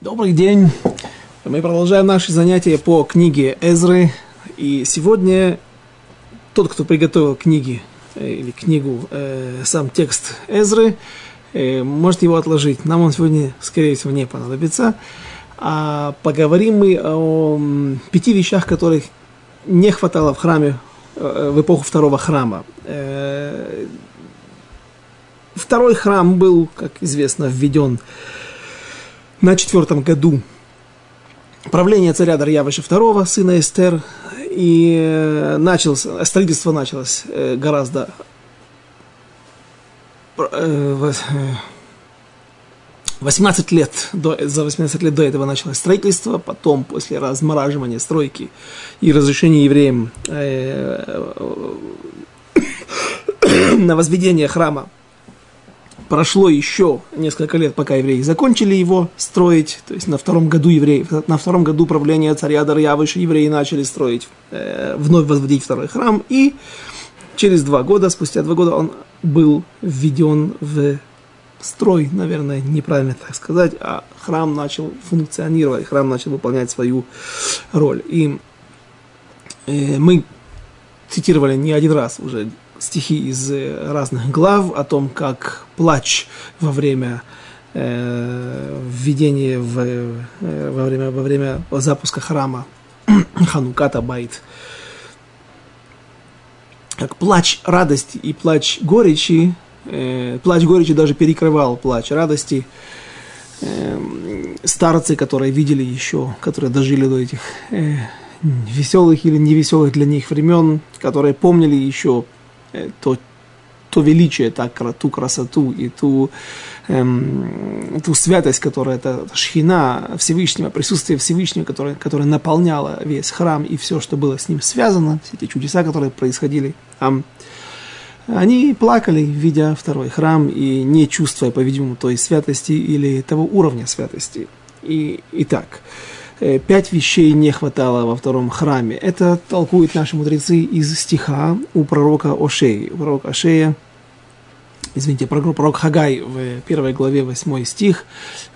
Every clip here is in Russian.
Добрый день! Мы продолжаем наши занятия по книге Эзры. И сегодня тот, кто приготовил книги э, или книгу, э, сам текст Эзры, э, может его отложить. Нам он сегодня, скорее всего, не понадобится. А поговорим мы о пяти вещах, которых не хватало в храме э, в эпоху второго храма. Э, второй храм был, как известно, введен на четвертом году правления царя Дарьявыша II, сына Эстер, и э, началось, строительство началось э, гораздо 18 э, лет, до, за 18 лет до этого началось строительство, потом после размораживания стройки и разрешения евреям на возведение храма прошло еще несколько лет, пока евреи закончили его строить, то есть на втором году евреи, на втором году правления царя Дарьявыша евреи начали строить, э, вновь возводить второй храм, и через два года, спустя два года он был введен в строй, наверное, неправильно так сказать, а храм начал функционировать, храм начал выполнять свою роль. И э, мы цитировали не один раз уже стихи из э, разных глав о том, как плач во время э, введения в, э, во, время, во время запуска храма Хануката Байт, как плач радости и плач горечи, э, плач горечи даже перекрывал плач радости, э, старцы, которые видели еще, которые дожили до этих э, веселых или невеселых для них времен, которые помнили еще то, то величие, так, ту красоту и ту, эм, ту святость, которая это шхина Всевышнего, присутствие Всевышнего, которое, которое наполняло весь храм и все, что было с ним связано, все эти чудеса, которые происходили там, они плакали, видя второй храм и не чувствуя, по-видимому, той святости или того уровня святости. И, и так. Э, пять вещей не хватало во втором храме. Это толкуют наши мудрецы из стиха у пророка Ошеи. У пророка Ошея, извините, пророк, пророк Хагай в первой главе 8 стих,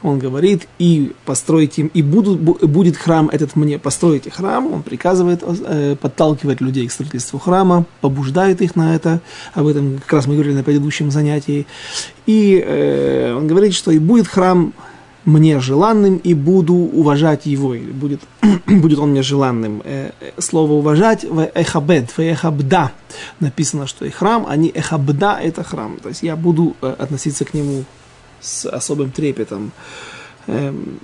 он говорит, и постройте, и будут, будет храм этот мне, постройте храм, он приказывает, э, подталкивать людей к строительству храма, побуждает их на это, об этом как раз мы говорили на предыдущем занятии, и э, он говорит, что и будет храм мне желанным и буду уважать его, или будет, будет он мне желанным. Э, э, слово уважать в эхабед, в эхабда написано, что и храм, а не эхабда это храм. То есть я буду э, относиться к нему с особым трепетом. Эм,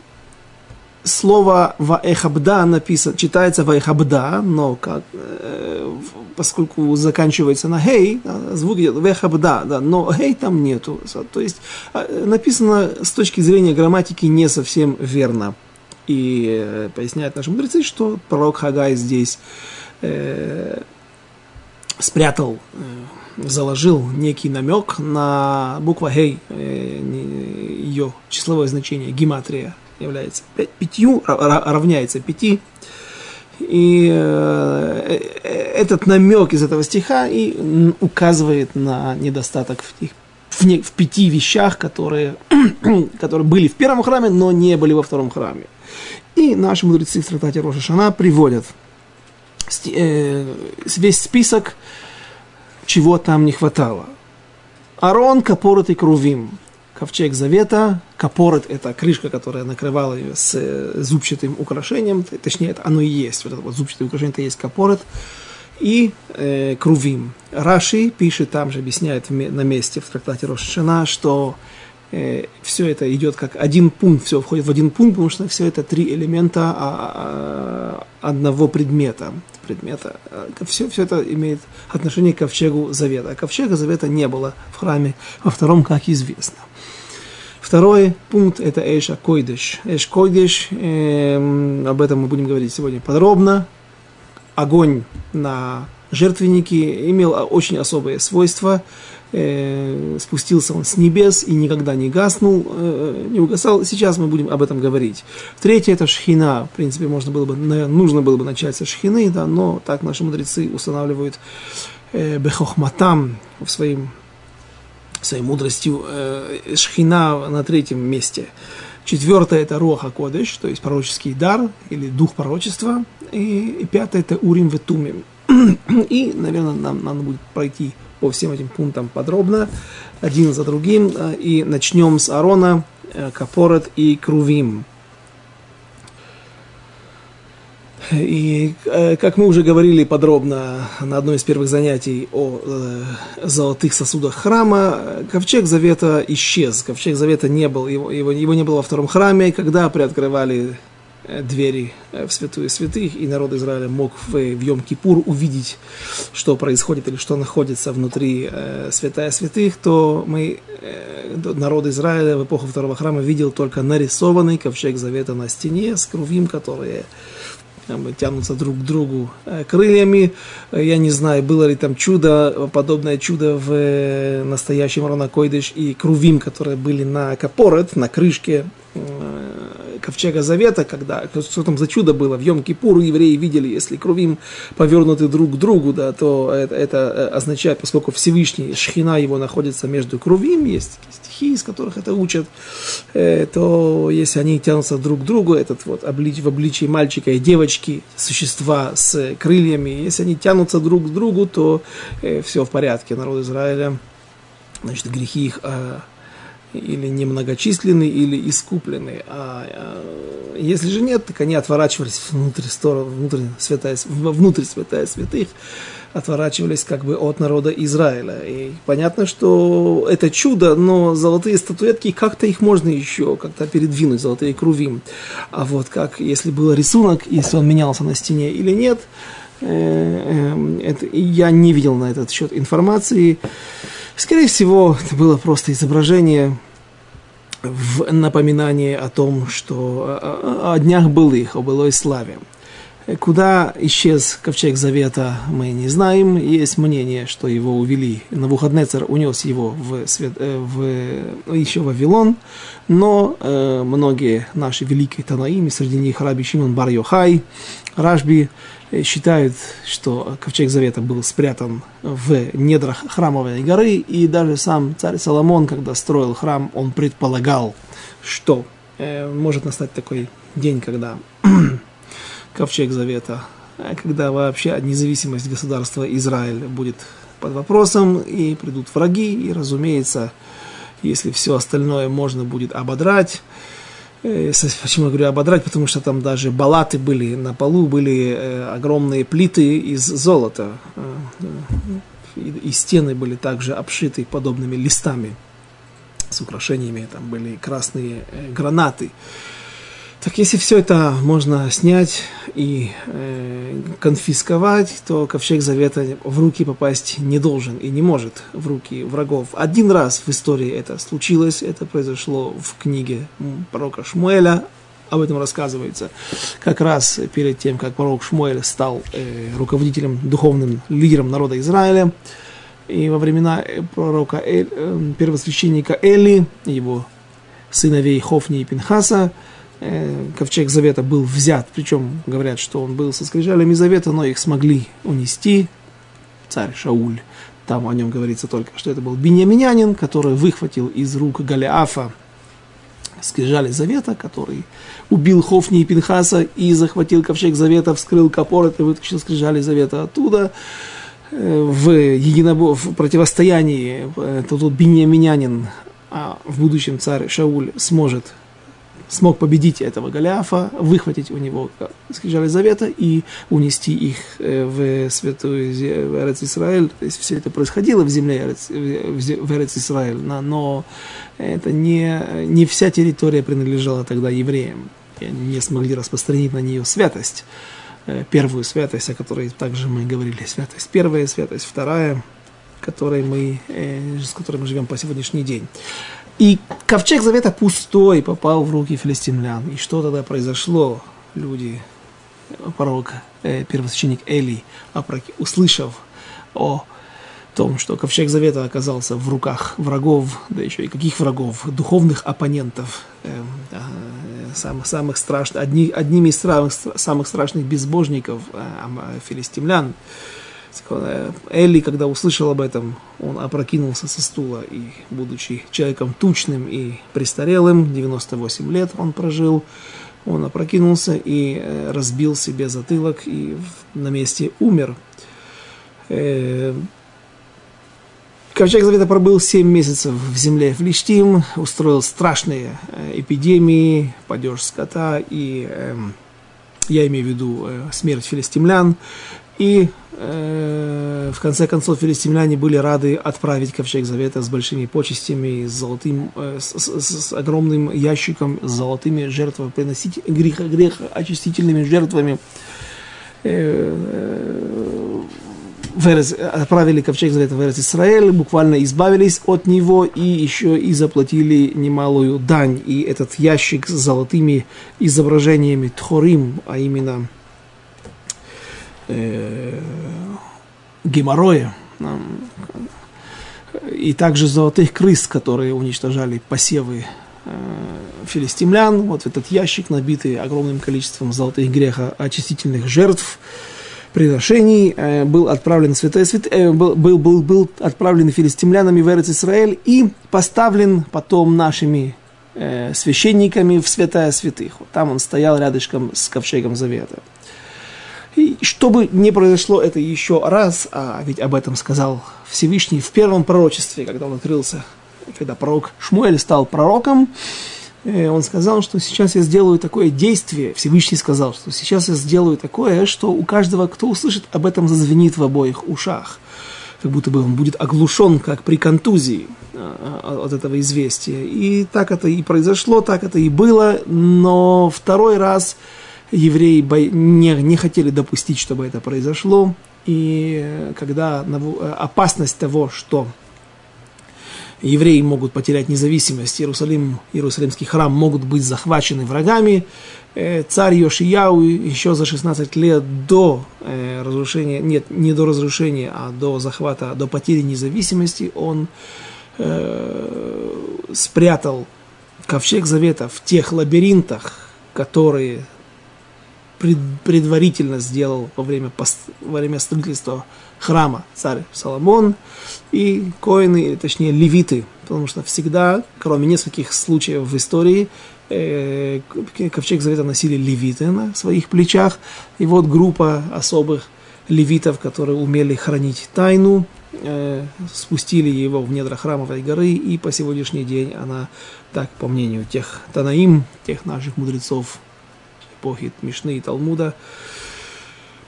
слово ваэхабда написано, читается ваэхабда, но как, э, поскольку заканчивается на хей, звук идет ваэхабда, да, но хей там нету. То есть э, написано с точки зрения грамматики не совсем верно. И э, поясняют наши мудрецы, что пророк Хагай здесь э, спрятал, э, заложил некий намек на буква хей, э, ее числовое значение, гематрия является пятью, равняется пяти. И э, этот намек из этого стиха и указывает на недостаток в, тех, в, не, в пяти вещах, которые, которые были в первом храме, но не были во втором храме. И наши мудрецы в трактате Роша Шана приводят э, весь список, чего там не хватало. Арон, Капорот и Крувим ковчег завета, капорет – это крышка, которая накрывала ее с э, зубчатым украшением, точнее, это оно и есть, вот это вот зубчатое украшение, это и есть капорет, и э, крувим. Раши пишет, там же объясняет на месте в трактате Рошана, что э, все это идет как один пункт, все входит в один пункт, потому что все это три элемента а, а, одного предмета. предмета. Все, все это имеет отношение к ковчегу завета. А ковчега завета не было в храме во втором, как известно. Второй пункт – это Эша Койдеш. Эш Койдеш, э, об этом мы будем говорить сегодня подробно. Огонь на жертвеннике имел очень особые свойства. Э, спустился он с небес и никогда не гаснул, э, не угасал. Сейчас мы будем об этом говорить. Третье – это шхина. В принципе, можно было бы, нужно было бы начать со шхины, да, но так наши мудрецы устанавливают э, бехохматам в своем своей мудростью э, Шхина на третьем месте. Четвертое – это Роха Кодыш, то есть пророческий дар или дух пророчества. И, и пятое – это Урим Ветумим. И, наверное, нам надо будет пройти по всем этим пунктам подробно, один за другим. И начнем с Арона, э, Капорет и Крувим. И, э, как мы уже говорили подробно на одной из первых занятий о э, золотых сосудах храма, ковчег завета исчез. Ковчег завета не был, его, его, его не было во втором храме, когда приоткрывали э, двери в святую святых, и народ Израиля мог в, в Йом-Кипур увидеть, что происходит или что находится внутри э, святая святых, то мы, э, народ Израиля в эпоху второго храма видел только нарисованный ковчег завета на стене с крувим, которые тянутся друг к другу э, крыльями. Я не знаю, было ли там чудо, подобное чудо в э, настоящем Ронакойдыш и Крувим, которые были на Капорет, на крышке э, ковчега Завета, когда, что там за чудо было, в Йом-Кипур евреи видели, если Крувим повернуты друг к другу, да, то это, это означает, поскольку Всевышний, Шхина его находится между Крувим, есть стихи, из которых это учат, э, то если они тянутся друг к другу, этот вот облич, в обличии мальчика и девочки, существа с крыльями, если они тянутся друг к другу, то э, все в порядке, народ Израиля, значит, грехи их э, или немногочисленны, или искуплены. А, а если же нет, так они отворачивались внутрь, сторону, внутрь, святая, внутрь святая святых, отворачивались как бы от народа Израиля. И понятно, что это чудо, но золотые статуэтки, как-то их можно еще как-то передвинуть, золотые крувим. А вот как, если был рисунок, если он менялся на стене или нет, э, э, это, я не видел на этот счет информации. Скорее всего, это было просто изображение в напоминание о том, что о, о днях былых, о былой славе. Куда исчез ковчег завета, мы не знаем. Есть мнение, что его увели. Навуходнецер унес его в, свет, э, в, еще в Вавилон. Но э, многие наши великие Танаими, среди них Раби Шимон Бар Йохай, Рашби, считают, что ковчег завета был спрятан в недрах храмовой горы. И даже сам царь Соломон, когда строил храм, он предполагал, что э, может настать такой день, когда ковчег завета, а когда вообще независимость государства Израиль будет под вопросом, и придут враги, и, разумеется, если все остальное можно будет ободрать, э, Почему я говорю ободрать? Потому что там даже балаты были, на полу были э, огромные плиты из золота. Э, и стены были также обшиты подобными листами с украшениями. Там были красные гранаты. Так если все это можно снять и э, конфисковать, то ковчег завета в руки попасть не должен и не может в руки врагов. Один раз в истории это случилось, это произошло в книге пророка Шмуэля, об этом рассказывается. Как раз перед тем, как пророк Шмуэль стал э, руководителем, духовным лидером народа Израиля, и во времена пророка Эль, э, первосвященника Эли, его сыновей Хофни и Пинхаса, Э, ковчег завета был взят, причем говорят, что он был со скрижалями завета, но их смогли унести, царь Шауль. Там о нем говорится только, что это был беньяминянин, который выхватил из рук Галиафа скрижали завета, который убил Хофни и Пинхаса и захватил ковчег завета, вскрыл капорот и вытащил скрижали завета оттуда. Э, в, единобо... в противостоянии э, тот беньяминянин, а в будущем царь Шауль сможет смог победить этого Голиафа, выхватить у него скрижали завета и унести их э, в святую Эрец Исраэль. То есть все это происходило в земле в Эрец Исраэль, но это не, не вся территория принадлежала тогда евреям. И они не смогли распространить на нее святость. Э, первую святость, о которой также мы говорили. Святость первая, святость вторая, которой мы, э, с которой мы живем по сегодняшний день. И ковчег завета пустой попал в руки филистимлян. И что тогда произошло? Люди, пророк, э, первосвященник Эли, услышав о том, что ковчег завета оказался в руках врагов, да еще и каких врагов, духовных оппонентов, э, э, самых, самых страшных, одни, одними из самых, самых страшных безбожников э, филистимлян, Элли, когда услышал об этом, он опрокинулся со стула и, будучи человеком тучным и престарелым, 98 лет он прожил, он опрокинулся и э, разбил себе затылок и на месте умер. Э, Ковчег Завета пробыл 7 месяцев в земле Флиштим, устроил страшные э, эпидемии, падеж скота и, эм, я имею в виду, смерть филистимлян. И в конце концов филистимляне были рады отправить ковчег завета с большими почестями, с золотым, э, с, с, с огромным ящиком, с золотыми жертвами, приносить грех, грех очистительными жертвами. Э, э, отправили ковчег завета в Эрец Израиль, буквально избавились от него и еще и заплатили немалую дань. И этот ящик с золотыми изображениями Тхорим, а именно э, геморроя, и также золотых крыс, которые уничтожали посевы э, филистимлян. Вот этот ящик, набитый огромным количеством золотых греха очистительных жертв, приношений, э, был отправлен в Святое Свят... Э, был, был, был, был отправлен филистимлянами в Эрец Израиль и поставлен потом нашими э, священниками в Святая Святых. Вот там он стоял рядышком с Ковчегом Завета. И чтобы не произошло это еще раз, а ведь об этом сказал Всевышний в первом пророчестве, когда он открылся, когда пророк Шмуэль стал пророком, э, он сказал, что сейчас я сделаю такое действие, Всевышний сказал, что сейчас я сделаю такое, что у каждого, кто услышит, об этом зазвенит в обоих ушах. Как будто бы он будет оглушен, как при контузии э, от этого известия. И так это и произошло, так это и было, но второй раз евреи не, не хотели допустить, чтобы это произошло. И э, когда э, опасность того, что евреи могут потерять независимость, Иерусалим, Иерусалимский храм могут быть захвачены врагами, э, царь Йошияу еще за 16 лет до разрушения, нет, не до разрушения, а до захвата, до потери независимости, он э, спрятал ковчег завета в тех лабиринтах, которые предварительно сделал во время, пост, во время строительства храма царь Соломон и коины, точнее левиты, потому что всегда, кроме нескольких случаев в истории, э, ковчег завета носили левиты на своих плечах, и вот группа особых левитов, которые умели хранить тайну, э, спустили его в недра храмовой горы, и по сегодняшний день она, так по мнению тех Танаим, тех наших мудрецов эпохи Мишны и Талмуда.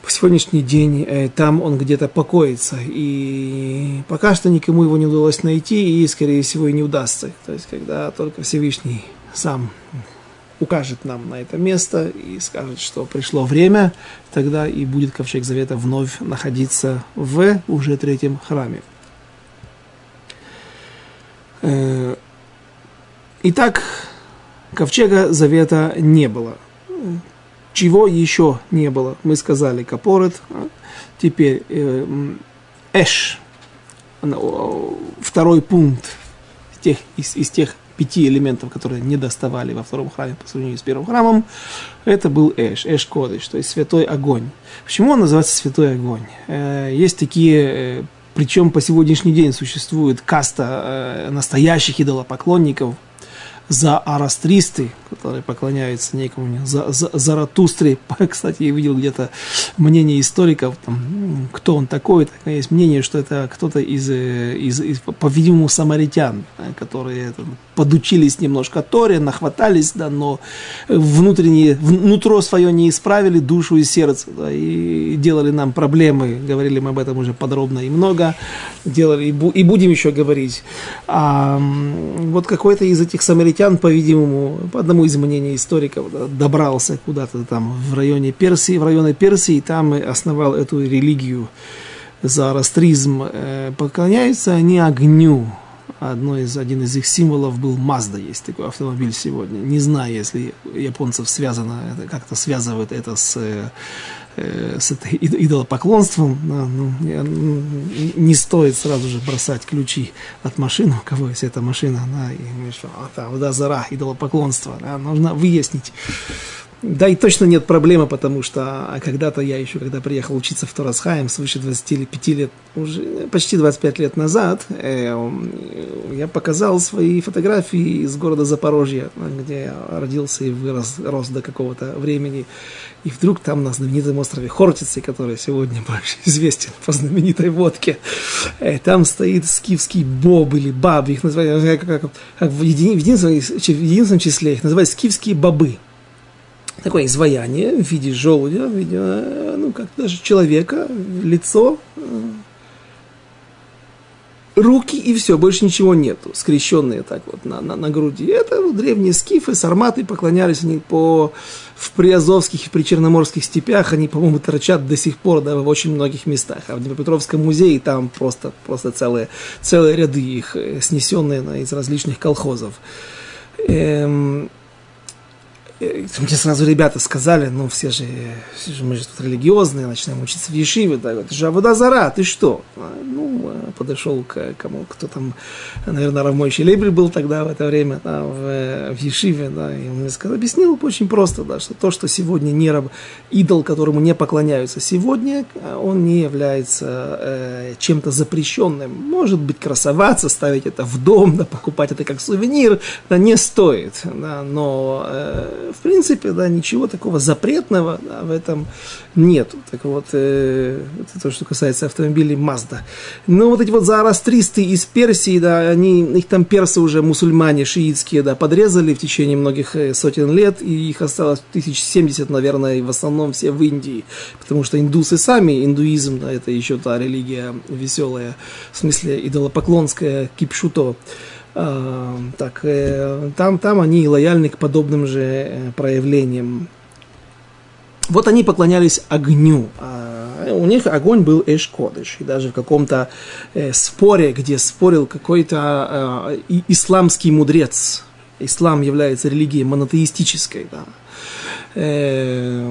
По сегодняшний день э, там он где-то покоится. И пока что никому его не удалось найти, и, скорее всего, и не удастся. То есть, когда только Всевышний сам укажет нам на это место и скажет, что пришло время, тогда и будет Ковчег Завета вновь находиться в уже третьем храме. Э, итак, Ковчега Завета не было. Чего еще не было? Мы сказали капорет. А? Теперь э, эш. Второй пункт тех, из, из тех пяти элементов, которые не доставали во втором храме по сравнению с первым храмом, это был Эш, Эш Кодыш, то есть святой огонь. Почему он называется святой огонь? Э, есть такие, э, причем по сегодняшний день существует каста настоящих идолопоклонников, за арастристы, которые поклоняются некому за, за, Заратустре. Кстати, я видел где-то мнение историков, там, кто он такой. Так, есть мнение, что это кто-то из, э, из, из по-видимому, самаритян, э, которые там, подучились немножко Торе, нахватались, да, но внутренние, внутро свое не исправили, душу и сердце, да, и делали нам проблемы. Говорили мы об этом уже подробно и много. Делали, и, бу, и будем еще говорить. А, вот какой-то из этих самаритян по-видимому, по одному из мнений историков, добрался куда-то там в районе Персии, в районе Персии, и там основал эту религию зороастризм. Э, поклоняются они огню. Одно из, один из их символов был Мазда, есть такой автомобиль сегодня. Не знаю, если японцев связано, как-то связывают это с Э, с этой идолопоклонством, да, ну, не стоит сразу же бросать ключи от машины, у кого есть эта машина, да, и что, а там, да, зара, идолопоклонство, да, нужно выяснить, Да, и точно нет проблемы, потому что а, когда-то я еще, когда приехал учиться в Торасхайм свыше 25 лет, уже почти 25 лет назад, э, я показал свои фотографии из города Запорожья, где я родился и вырос рос до какого-то времени. И вдруг там на знаменитом острове Хортице, который сегодня больше известен по знаменитой водке, э, там стоит скифский боб или баб, их называют, как, как, как в, еди, в, единственном, в единственном числе их называют скифские бобы такое изваяние в виде желудя, в виде, э, ну, как даже человека, лицо, э, руки и все, больше ничего нету, скрещенные так вот на, на, на груди. Это вот, древние скифы, сарматы, поклонялись они по, в приазовских и причерноморских степях, они, по-моему, торчат до сих пор да, в очень многих местах. А в Днепропетровском музее там просто, просто целые, целые ряды их, э, снесенные на, из различных колхозов. Эм, мне сразу ребята сказали, ну все же, все же мы же тут религиозные, начинаем учиться в Ешиве, да, это же Авода Зара, ты что? А, ну, а подошел к кому, кто там, наверное, Равмойчий Лейбель был тогда в это время, да, в, в Ешиве, да, и он мне сказал, объяснил очень просто, да, что то, что сегодня не раб, идол, которому не поклоняются сегодня, он не является э, чем-то запрещенным. Может быть, красоваться, ставить это в дом, да, покупать это как сувенир, да, не стоит, да, но э, в принципе, да, ничего такого запретного да, в этом нет. Так вот, э, это то, что касается автомобилей Mazda. Но вот эти вот заарастристы из Персии, да, они, их там персы уже мусульмане шиитские, да, подрезали в течение многих э, сотен лет, и их осталось тысяч семьдесят, наверное, и в основном все в Индии, потому что индусы сами, индуизм, да, это еще та религия веселая, в смысле идолопоклонская, кипшуто. А, так, э, там, там они лояльны к подобным же э, проявлениям. Вот они поклонялись огню. А у них огонь был эшкодыш. И даже в каком-то э, споре, где спорил какой-то исламский мудрец, ислам является религией монотеистической, да, э,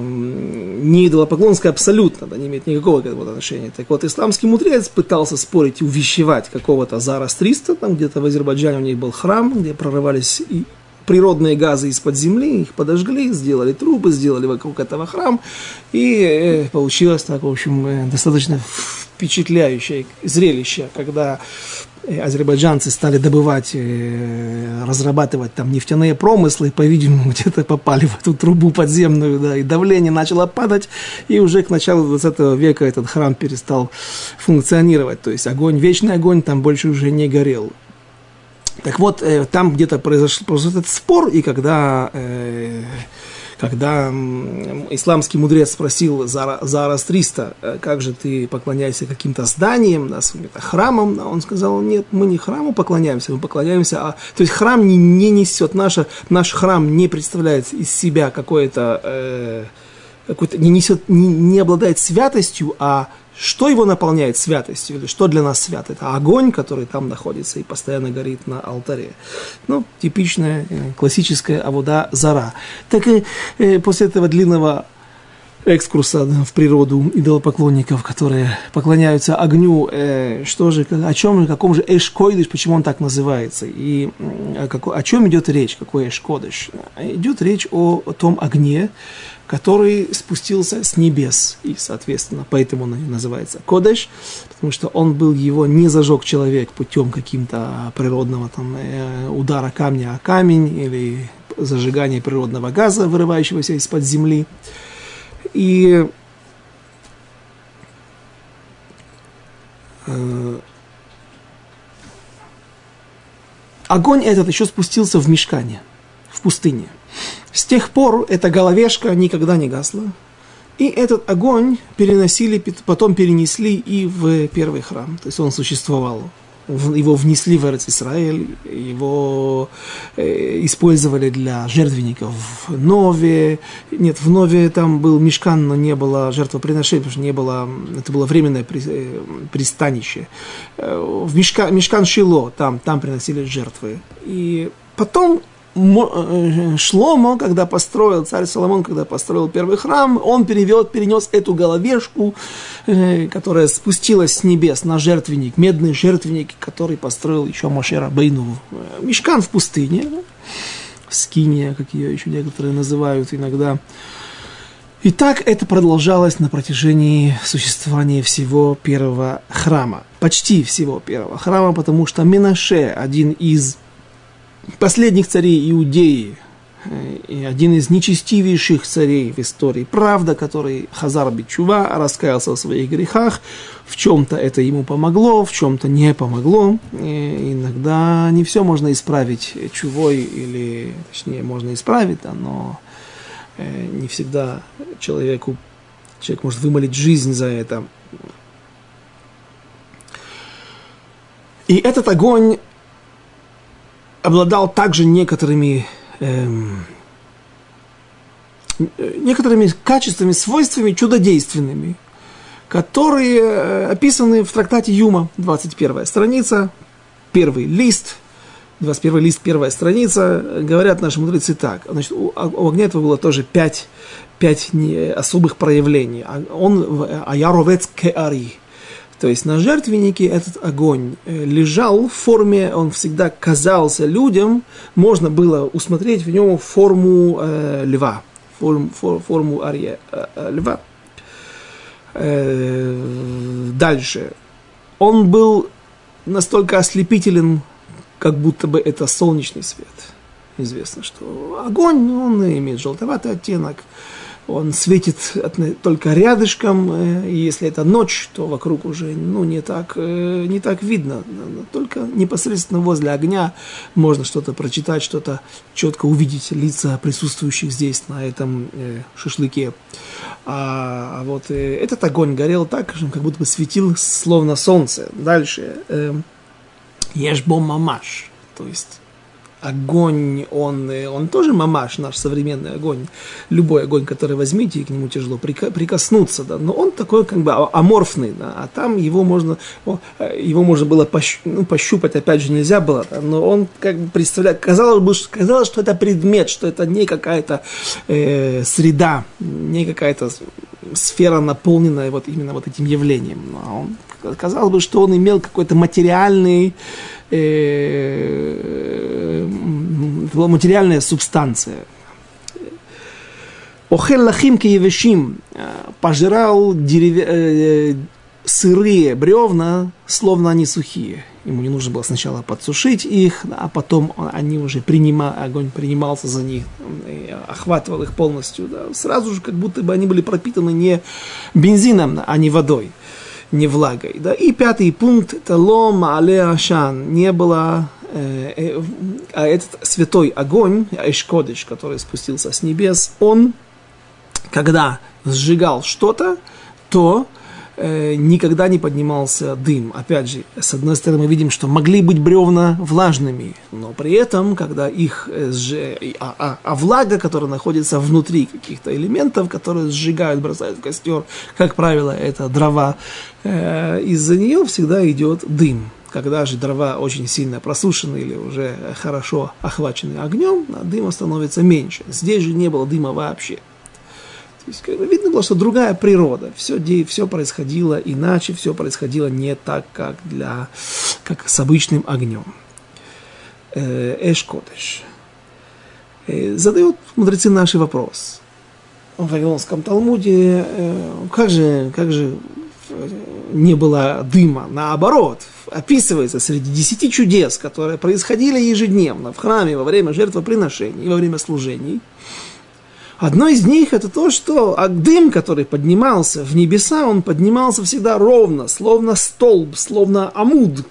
не идолопоклонская абсолютно, да, не имеет никакого к этому отношения. Так вот, исламский мудрец пытался спорить и увещевать какого-то Зарастриста, там где-то в Азербайджане у них был храм, где прорывались и природные газы из-под земли, их подожгли, сделали трубы, сделали вокруг этого храм, и э, получилось так, в общем, э, достаточно впечатляющее зрелище, когда Э, азербайджанцы стали добывать, э, разрабатывать там нефтяные промыслы, по-видимому, где-то попали в эту трубу подземную, да, и давление начало падать, и уже к началу 20 века этот храм перестал функционировать, то есть огонь, вечный огонь там больше уже не горел. Так вот, э, там где-то произошел, произошел этот спор, и когда э, когда исламский мудрец спросил Заарастриста, э, как же ты поклоняешься каким-то зданиям, да, каким-то храмам, он сказал, нет, мы не храму поклоняемся, мы поклоняемся, а... то есть храм не, не несет, наша, наш храм не представляет из себя какое-то, э, какой-то не несет, не, не обладает святостью, а что его наполняет святостью, или что для нас свято? Это огонь, который там находится и постоянно горит на алтаре. Ну, типичная э, классическая авода зара. Так и э, после этого длинного экскурса в природу идолопоклонников, которые поклоняются огню, э, что же, о чем, о каком же эшкойдыш, почему он так называется, и о, какой, о чем идет речь, какой эшкодыш. Идет речь о, о том огне, который спустился с небес, и, соответственно, поэтому он называется Кодеш, потому что он был его, не зажег человек путем каким-то природного там, э, удара камня о камень или зажигания природного газа, вырывающегося из-под земли. И э, огонь этот еще спустился в мешкане, в пустыне. С тех пор эта головешка никогда не гасла. И этот огонь переносили, потом перенесли и в первый храм. То есть он существовал. Его внесли в Эрц Израиль, его э, использовали для жертвенников в Нове. Нет, в Нове там был мешкан, но не было жертвоприношения, потому что не было, это было временное э, пристанище. Э, в мешка, мешкан Шило, там, там приносили жертвы. И потом Шломо, когда построил, царь Соломон, когда построил первый храм, он перевел, перенес эту головешку, э, которая спустилась с небес на жертвенник, медный жертвенник, который построил еще Мошера Бейну. Мешкан в пустыне. скиния, как ее еще некоторые называют иногда. И так это продолжалось на протяжении существования всего первого храма. Почти всего первого храма, потому что Минаше, один из последних царей Иудеи, э, и один из нечестивейших царей в истории, правда, который Хазар Бичува раскаялся в своих грехах, в чем-то это ему помогло, в чем-то не помогло. И иногда не все можно исправить чувой, или, точнее, можно исправить, но Э, не всегда человеку, человек может вымолить жизнь за это. И этот огонь обладал также некоторыми, эм, некоторыми качествами, свойствами чудодейственными, которые э, описаны в трактате Юма, 21 страница, первый лист – 21 лист, первая страница, говорят наши мудрецы так. Значит, у, у огня этого было тоже пять, пять не, особых проявлений. А он аяровец кеари. То есть на жертвеннике этот огонь э, лежал в форме, он всегда казался людям, можно было усмотреть в нем форму э, льва, форму, форму ария, э, э, льва. Э, дальше. Он был настолько ослепителен как будто бы это солнечный свет. Известно, что огонь, он имеет желтоватый оттенок, он светит только рядышком, э, и если это ночь, то вокруг уже ну, не, так, э, не так видно. Только непосредственно возле огня можно что-то прочитать, что-то четко увидеть лица присутствующих здесь, на этом э, шашлыке. А, а вот этот огонь горел так, как будто бы светил словно солнце. Дальше. Ешбо мамаш. То есть огонь, он, он тоже мамаш, наш современный огонь. Любой огонь, который возьмите, и к нему тяжело прикоснуться, да, но он такой как бы а, аморфный, да, а там его можно, его можно было пощ, ну, пощупать, опять же, нельзя было, да, но он как бы представляет, казалось бы, казалось, что это предмет, что это не какая-то э, среда, не какая-то сфера, наполненная вот именно вот этим явлением. А он казалось бы, что он имел какой-то материальный, э, была материальная субстанция. Охел лахим киевешим пожирал дерев... э, сырые бревна, словно они сухие. Ему не нужно было сначала подсушить их, а потом они уже принима, огонь принимался за них, охватывал их полностью. Да, сразу же, как будто бы они были пропитаны не бензином, а не водой не влагой. Да? И пятый пункт – это лом але ашан. Не было э, э, а этот святой огонь, Айшкодыш, который спустился с небес, он, когда сжигал что-то, то Э, никогда не поднимался дым. Опять же, с одной стороны, мы видим, что могли быть бревна влажными, но при этом, когда их э, сж... а, а, а влага, которая находится внутри каких-то элементов, которые сжигают, бросают в костер, как правило, это дрова, э, из-за нее всегда идет дым. Когда же дрова очень сильно просушены или уже хорошо охвачены огнем, дыма становится меньше. Здесь же не было дыма вообще. Есть, как бы, видно было, что другая природа. Все, все происходило иначе, все происходило не так, как, для, как с обычным огнем. Э, Эшкотеш. Э, задают мудрецы наш вопрос. В Вавилонском Талмуде, э, как же, как же не было дыма. Наоборот, описывается среди десяти чудес, которые происходили ежедневно в храме во время жертвоприношений, во время служений – Одно из них это то, что а дым, который поднимался в небеса, он поднимался всегда ровно, словно столб, словно амуд.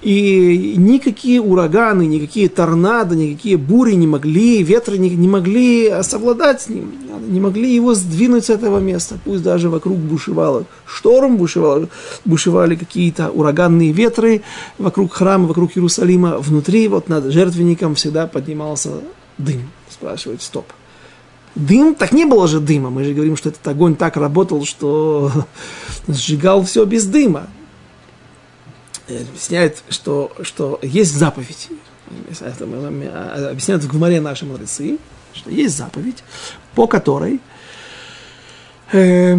И никакие ураганы, никакие торнадо, никакие бури не могли, ветры не, не могли совладать с ним, не могли его сдвинуть с этого места. Пусть даже вокруг бушевало шторм, бушевало, бушевали какие-то ураганные ветры вокруг храма, вокруг Иерусалима. Внутри, вот над жертвенником всегда поднимался дым. Спрашивает, стоп. Дым, так не было же дыма. Мы же говорим, что этот огонь так работал, что сжигал все без дыма. Объясняет, что, что есть заповедь. Объясняют в Гумаре наши мудрецы, что есть заповедь, по которой э,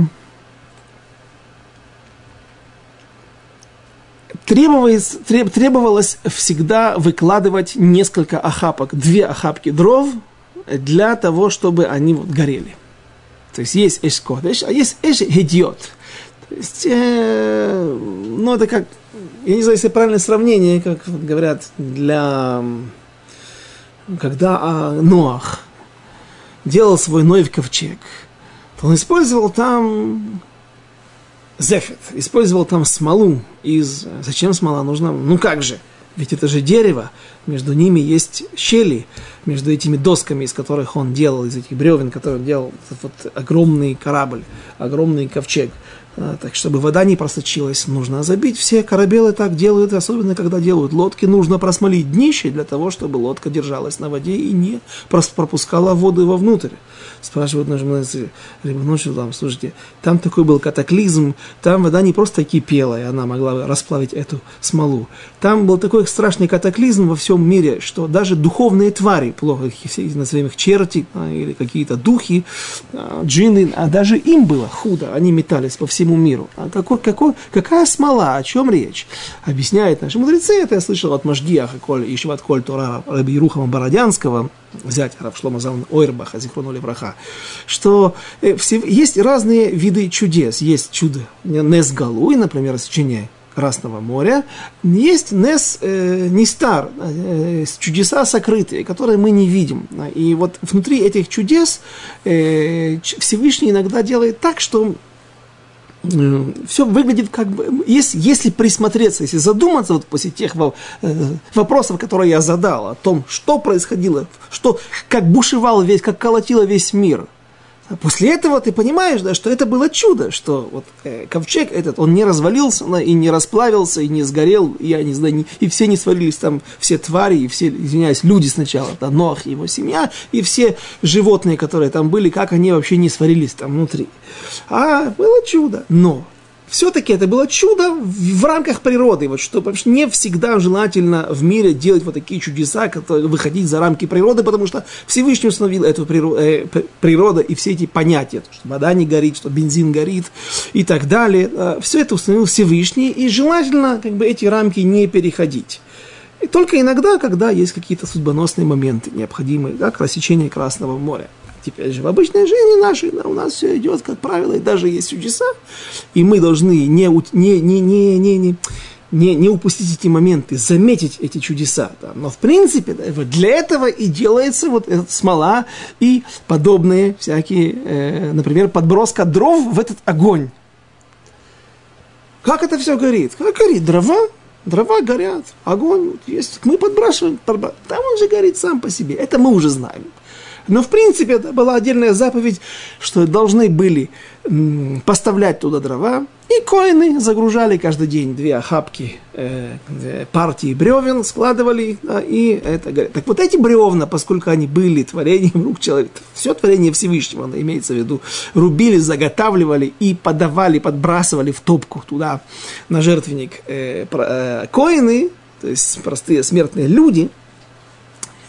требовалось, требовалось всегда выкладывать несколько охапок, две охапки дров для того, чтобы они вот горели. То есть есть эшкодеш, а есть эш-гедиот. То есть, э, ну, это как, я не знаю, если правильное сравнение, как говорят, для, когда а, Ноах делал свой Ной ковчег, то он использовал там зефет, использовал там смолу из... Зачем смола нужна? Ну как же? Ведь это же дерево, между ними есть щели, между этими досками, из которых он делал, из этих бревен, которые он делал, вот огромный корабль, огромный ковчег. А, так, чтобы вода не просочилась, нужно забить. Все корабелы так делают, особенно когда делают лодки, нужно просмолить днище для того, чтобы лодка держалась на воде и не пропускала воду вовнутрь спрашивают мудрецы, ну что там, слушайте, там такой был катаклизм, там вода не просто кипела, и она могла расплавить эту смолу. Там был такой страшный катаклизм во всем мире, что даже духовные твари, плохо их назовем их черти, а, или какие-то духи, а, джинны, а даже им было худо, они метались по всему миру. А какой, какой, какая смола, о чем речь? Объясняет наши мудрецы, это я слышал от Маждиаха, Коль, Ишват Коль Тора Раби Рухама Бородянского, взять Равшлома Залман Ойрбаха, Зихрону Левраха, что э, все, есть разные виды чудес. Есть чудо Нес Галуй, например, сочинение Красного моря. Есть Нес э, Нистар, э, чудеса сокрытые, которые мы не видим. И вот внутри этих чудес э, Всевышний иногда делает так, что все выглядит как бы, если, если присмотреться, если задуматься вот после тех э, вопросов, которые я задал, о том, что происходило, что, как бушевал весь, как колотило весь мир, После этого ты понимаешь, да, что это было чудо, что вот э, ковчег этот, он не развалился да, и не расплавился, и не сгорел, я не знаю, не, и все не свалились там, все твари, и все, извиняюсь, люди сначала, да, Ноах и его семья, и все животные, которые там были, как они вообще не сварились там внутри. А было чудо, но все-таки это было чудо в рамках природы. Вот что потому что не всегда желательно в мире делать вот такие чудеса, которые, выходить за рамки природы, потому что Всевышний установил эту природу, э, природа и все эти понятия, что вода не горит, что бензин горит и так далее. Э, все это установил Всевышний, и желательно как бы эти рамки не переходить. И только иногда, когда есть какие-то судьбоносные моменты, необходимые, как рассечение Красного моря. Теперь же в обычной жизни нашей да, у нас все идет, как правило, и даже есть чудеса, и мы должны не, не, не, не, не, не, не, не упустить эти моменты, заметить эти чудеса. Да. Но в принципе да, для этого и делается вот эта смола и подобные всякие, э, например, подброска дров в этот огонь. Как это все горит? Как горит? Дрова? Дрова горят, огонь вот есть. Мы подбрасываем, там он же горит сам по себе. Это мы уже знаем. Но в принципе это была отдельная заповедь, что должны были поставлять туда дрова, и коины загружали каждый день две охапки э, партии бревен, складывали, да, и это Так вот эти бревна, поскольку они были творением рук человека, все творение Всевышнего, имеется в виду, рубили, заготавливали и подавали, подбрасывали в топку туда на жертвенник. Э, э, коины, то есть простые смертные люди,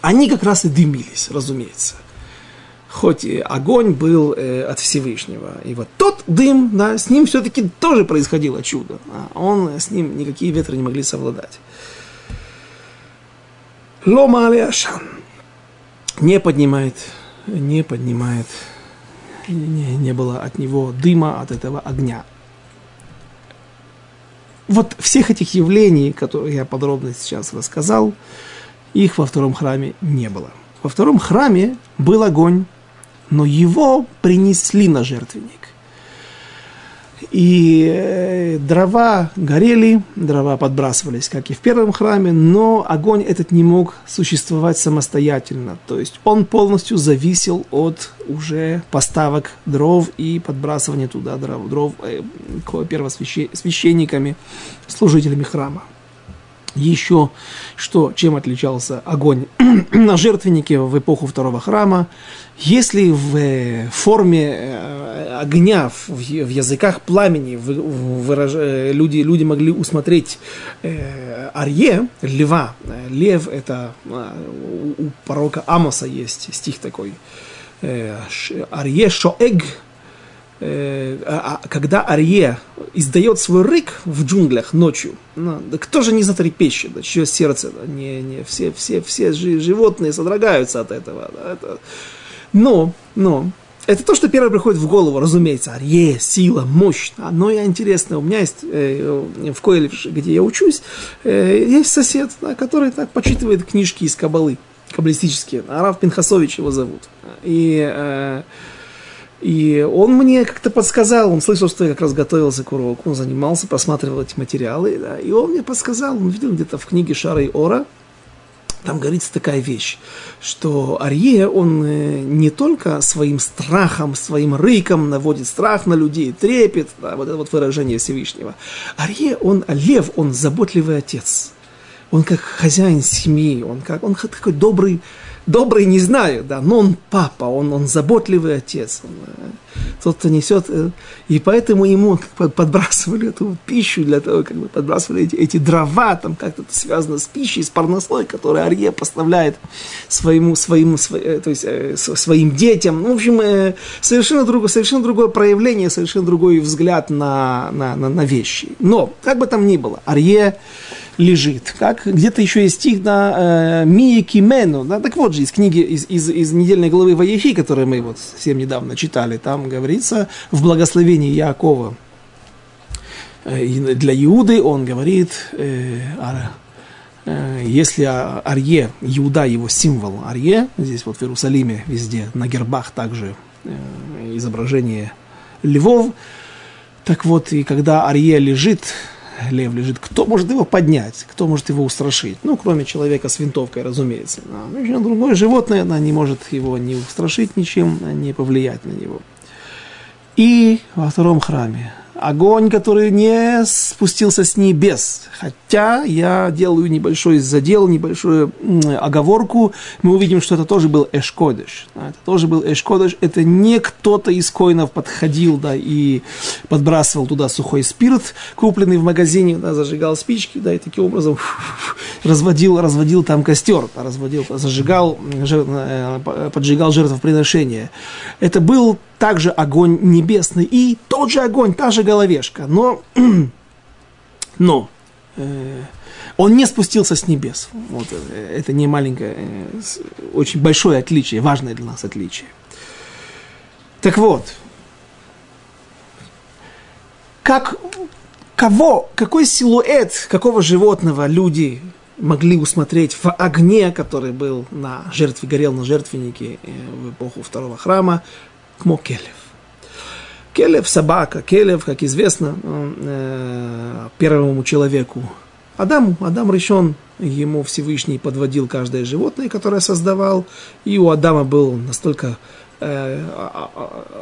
они как раз и дымились, разумеется хоть огонь был э, от Всевышнего. И вот тот дым, да, с ним все-таки тоже происходило чудо. А он, с ним никакие ветры не могли совладать. Лома Алиашан не поднимает, не поднимает, не, не было от него дыма, от этого огня. Вот всех этих явлений, которые я подробно сейчас рассказал, их во втором храме не было. Во втором храме был огонь, но его принесли на жертвенник. И э, дрова горели, дрова подбрасывались, как и в первом храме, но огонь этот не мог существовать самостоятельно. То есть он полностью зависел от уже поставок дров и подбрасывания туда дров, дров э, первосвященниками, служителями храма. Еще что, чем отличался огонь на жертвеннике в эпоху второго храма, если в э, форме э, огня, в языках пламени выраж... Э, люди, люди могли усмотреть арье, льва. Лев – это у пророка Амоса есть стих такой. Арье шоэг, а, а, когда Арье издает свой рык в джунглях ночью, ну, да кто же не затрепещет, да, чье сердце, да, не, не, все, все, все животные содрогаются от этого. Да, это... Но, но, это то, что первое приходит в голову, разумеется. Арье, сила, мощь. Но и интересно, у меня есть э, в Коэле, где я учусь, э, есть сосед, да, который так почитывает книжки из Кабалы, каббалистические. Арав Пинхасович его зовут. И э, и он мне как-то подсказал, он слышал, что я как раз готовился к уроку, он занимался, просматривал эти материалы, да, и он мне подсказал, он видел где-то в книге Шара и Ора, там говорится такая вещь, что Арье, он э, не только своим страхом, своим рыком наводит страх на людей, трепет, да, вот это вот выражение Всевышнего. Арье, он, лев, он заботливый отец. Он как хозяин семьи, он как, он такой добрый, добрый не знаю, да, но он папа, он, он заботливый отец, он, э, тот, кто несет, э, и поэтому ему подбрасывали эту пищу для того, как бы подбрасывали эти, эти дрова, там как-то это связано с пищей, с парнослой, который Арье поставляет своему, своему, свои, э, то есть, своим детям. Ну, в общем, совершенно другое, совершенно другое проявление, совершенно другой взгляд на, на, на, на вещи. Но, как бы там ни было, Арье лежит. Как где-то еще есть стих на э, Мия Кимену. Да? Так вот же из книги, из, из, из недельной главы Ваехи, которую мы вот совсем недавно читали, там говорится в благословении Якова э, для Иуды он говорит, э, э, если Арье, Иуда его символ Арье, здесь вот в Иерусалиме везде на гербах также э, изображение львов, так вот, и когда Арье лежит, лев лежит, кто может его поднять, кто может его устрашить? Ну, кроме человека с винтовкой, разумеется. Но еще другое животное, она не может его не устрашить ничем, не повлиять на него. И во втором храме огонь, который не спустился с небес. Хотя я делаю небольшой задел, небольшую оговорку, мы увидим, что это тоже был Эшкодыш. Это тоже был Эшкодыш. Это не кто-то из коинов подходил да, и подбрасывал туда сухой спирт, купленный в магазине, да, зажигал спички, да, и таким образом разводил, разводил там костер, разводил, зажигал, э, поджигал жертвоприношение. Это был также огонь небесный и тот же огонь, та же головешка, но, но э, он не спустился с небес. Вот, э, это не маленькое, э, очень большое отличие, важное для нас отличие. Так вот, как, кого, какой силуэт, какого животного люди могли усмотреть в огне, который был на жертве, горел на жертвеннике э, в эпоху второго храма, кмо келев. Келев – собака. Келев, как известно, э, э, первому человеку Адаму, Адам решен, ему Всевышний подводил каждое животное, которое создавал, и у Адама был настолько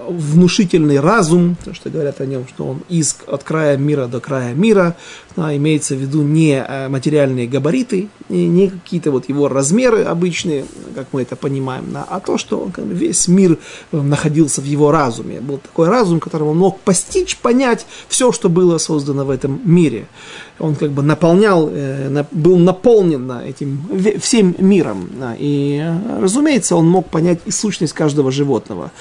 внушительный разум, то, что говорят о нем, что он из от края мира до края мира, да, имеется в виду не э, материальные габариты, не, не какие-то вот его размеры обычные, как мы это понимаем, да, а то, что он, весь мир э, находился в его разуме. Был такой разум, которым он мог постичь, понять все, что было создано в этом мире он как бы наполнял, э, был наполнен этим всем миром. И, разумеется, он мог понять и сущность каждого животного,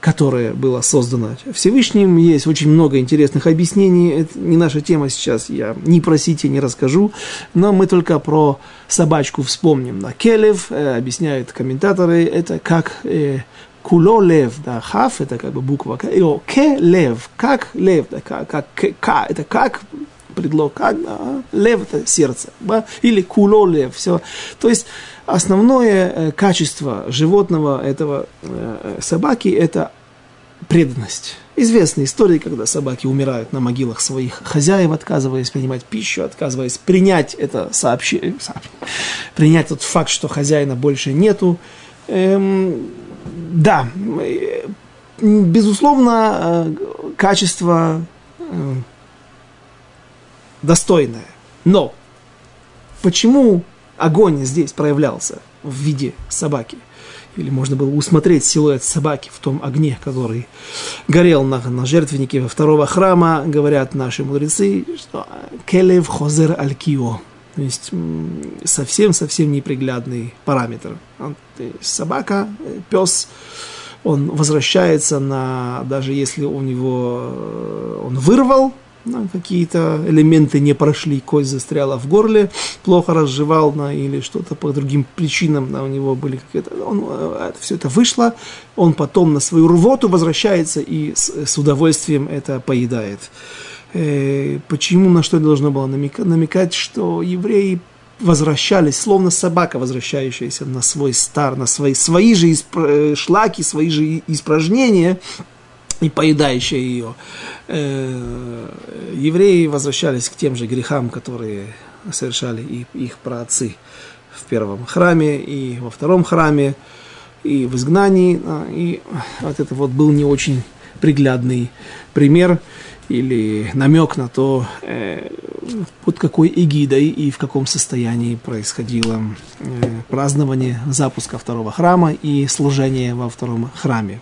которое было создано Всевышним. Есть очень много интересных объяснений. Это не наша тема сейчас, я не просите, не расскажу. Но мы только про собачку вспомним. Да. Келев, э, объясняют комментаторы, это как э, куло лев, да, хав, это как бы буква, к, лев, как лев, да, как, как, к, это как предлог, как да, лев это сердце, да, или куло лев, все. То есть основное э, качество животного этого э, собаки это преданность. Известные истории, когда собаки умирают на могилах своих хозяев, отказываясь принимать пищу, отказываясь принять это сообщение, принять тот факт, что хозяина больше нету. Эм, да, э, безусловно, качество достойное. Но почему огонь здесь проявлялся в виде собаки? Или можно было усмотреть силуэт собаки в том огне, который горел на, на жертвеннике второго храма, говорят наши мудрецы, что келев хозер алькио, то есть совсем-совсем неприглядный параметр. Собака, пес, он возвращается на, даже если у него, э, он вырвал, ну, какие-то элементы не прошли, кость застряла в горле, плохо разжевал на, или что-то по другим причинам на, у него были какие-то... Он, э, это, все это вышло, он потом на свою рвоту возвращается и с, с удовольствием это поедает. Э, почему, на что должно было намекать? Намекать, что евреи возвращались, словно собака, возвращающаяся на свой стар, на свои, свои же исп- шлаки, свои же испражнения, и поедающая ее. Э, евреи возвращались к тем же грехам, которые совершали и их праотцы в первом храме и во втором храме, и в изгнании. А, и вот это вот был не очень приглядный пример или намек на то, э, под какой эгидой и в каком состоянии происходило э, празднование запуска второго храма и служение во втором храме.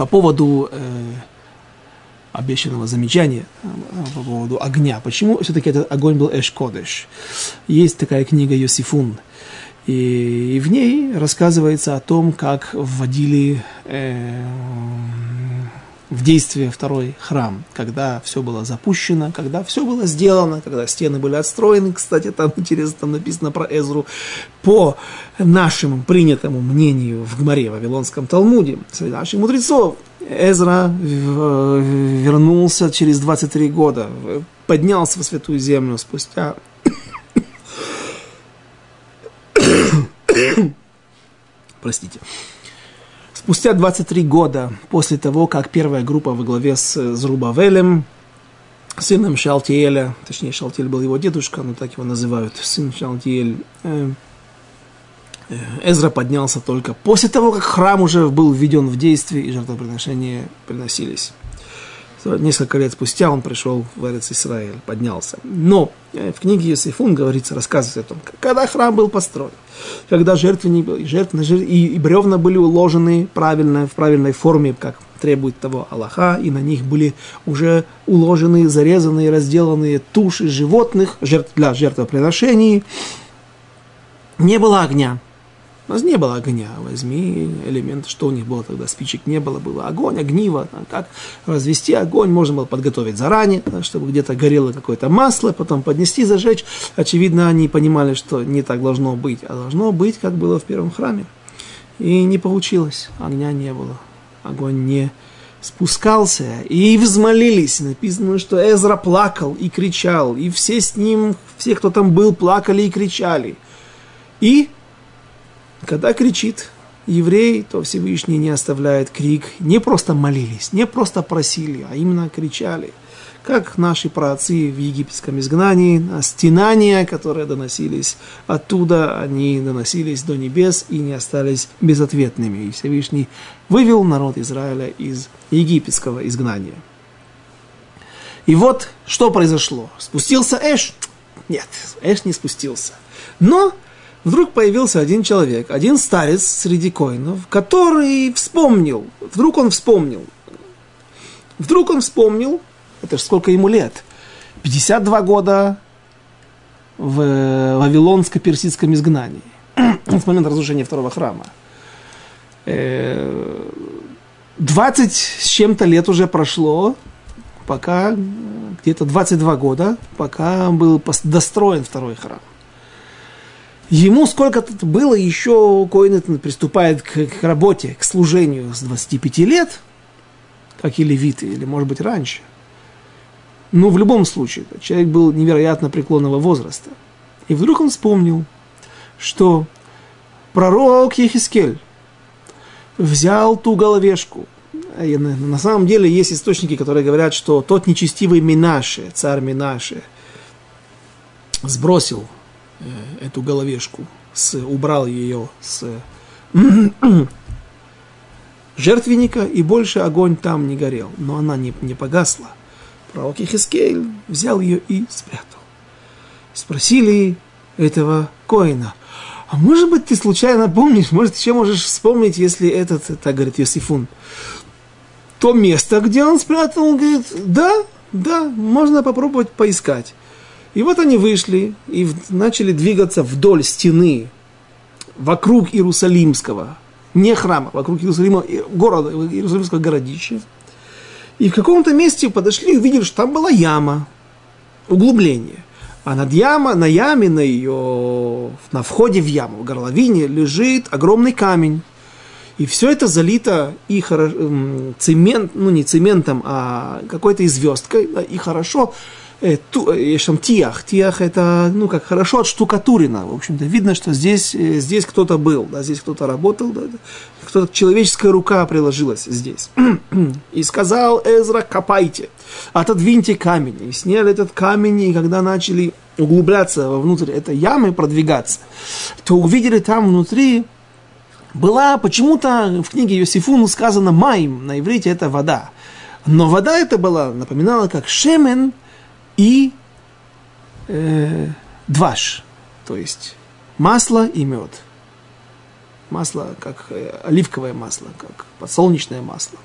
По поводу э, обещанного замечания, э, по поводу огня. Почему все-таки этот огонь был Эшкодеш? Есть такая книга Йосифун, и, и в ней рассказывается о том, как вводили э, в действие второй храм, когда все было запущено, когда все было сделано, когда стены были отстроены. Кстати, там интересно, там написано про Эзру. По нашему принятому мнению в Гмаре, в Вавилонском Талмуде, среди наших мудрецов, Эзра вернулся через 23 года, поднялся в Святую Землю спустя простите, Спустя 23 года после того, как первая группа во главе с Зрубавелем, сыном Шалтиэля, точнее Шалтиэль был его дедушка, но так его называют, сын Шалтиэль, э, э, Эзра поднялся только после того, как храм уже был введен в действие и жертвоприношения приносились. Несколько лет спустя он пришел в Эрец Израиль, поднялся. Но э, в книге Есифун говорится, рассказывается о том, когда храм был построен, когда жертвенник, жертвы, и, и бревна были уложены правильно, в правильной форме, как требует того Аллаха, и на них были уже уложены, зарезанные, разделанные туши животных жертв, для жертвоприношений. Не было огня. У нас не было огня. Возьми элемент, что у них было тогда, спичек не было, было огонь, огниво. Как развести огонь можно было подготовить заранее, чтобы где-то горело какое-то масло, потом поднести, зажечь. Очевидно, они понимали, что не так должно быть, а должно быть, как было в первом храме. И не получилось, огня не было, огонь не спускался, и взмолились. Написано, что Эзра плакал и кричал, и все с ним, все, кто там был, плакали и кричали. И когда кричит еврей, то Всевышний не оставляет крик. Не просто молились, не просто просили, а именно кричали. Как наши праотцы в египетском изгнании, а стенания, которые доносились оттуда, они доносились до небес и не остались безответными. И Всевышний вывел народ Израиля из египетского изгнания. И вот что произошло. Спустился Эш? Нет, Эш не спустился. Но вдруг появился один человек, один старец среди коинов, который вспомнил, вдруг он вспомнил, вдруг он вспомнил, это же сколько ему лет, 52 года в Вавилонско-Персидском изгнании, с момента разрушения второго храма. 20 э, с чем-то лет уже прошло, пока где-то 22 года, пока был достроен второй храм. Ему сколько-то было еще, Коин приступает к, к работе, к служению с 25 лет, как и левиты, или может быть раньше. Но в любом случае, человек был невероятно преклонного возраста. И вдруг он вспомнил, что пророк Ехискель взял ту головешку. И на, самом деле есть источники, которые говорят, что тот нечестивый Минаше, царь Минаше, сбросил эту головешку, с, убрал ее с жертвенника, и больше огонь там не горел. Но она не, не погасла. Пророк Хискель взял ее и спрятал. Спросили этого коина, а может быть ты случайно помнишь, может еще можешь вспомнить, если этот, так говорит Йосифун, то место, где он спрятал, он говорит, да, да, можно попробовать поискать. И вот они вышли и начали двигаться вдоль стены, вокруг Иерусалимского не храма, вокруг Иерусалима, города, Иерусалимского городища. И в каком-то месте подошли и увидели, что там была яма, углубление. А над яма, на яме, на ее, на входе в яму, в горловине, лежит огромный камень. И все это залито и хоро... цемент, ну не цементом, а какой-то звездкой, да, и хорошо есть там тиах. Тиах это, ну, как хорошо отштукатурено. В общем-то, видно, что здесь, э, здесь кто-то был, да, здесь кто-то работал, да, кто-то, человеческая рука приложилась здесь. И сказал Эзра, копайте, отодвиньте камень. И сняли этот камень, и когда начали углубляться вовнутрь этой ямы, продвигаться, то увидели там внутри была почему-то в книге Йосифуну сказано «майм», на иврите это вода. Но вода это была, напоминала как шемен – и э, дваш, то есть масло и мед. Масло, как э, оливковое масло, как подсолнечное масло.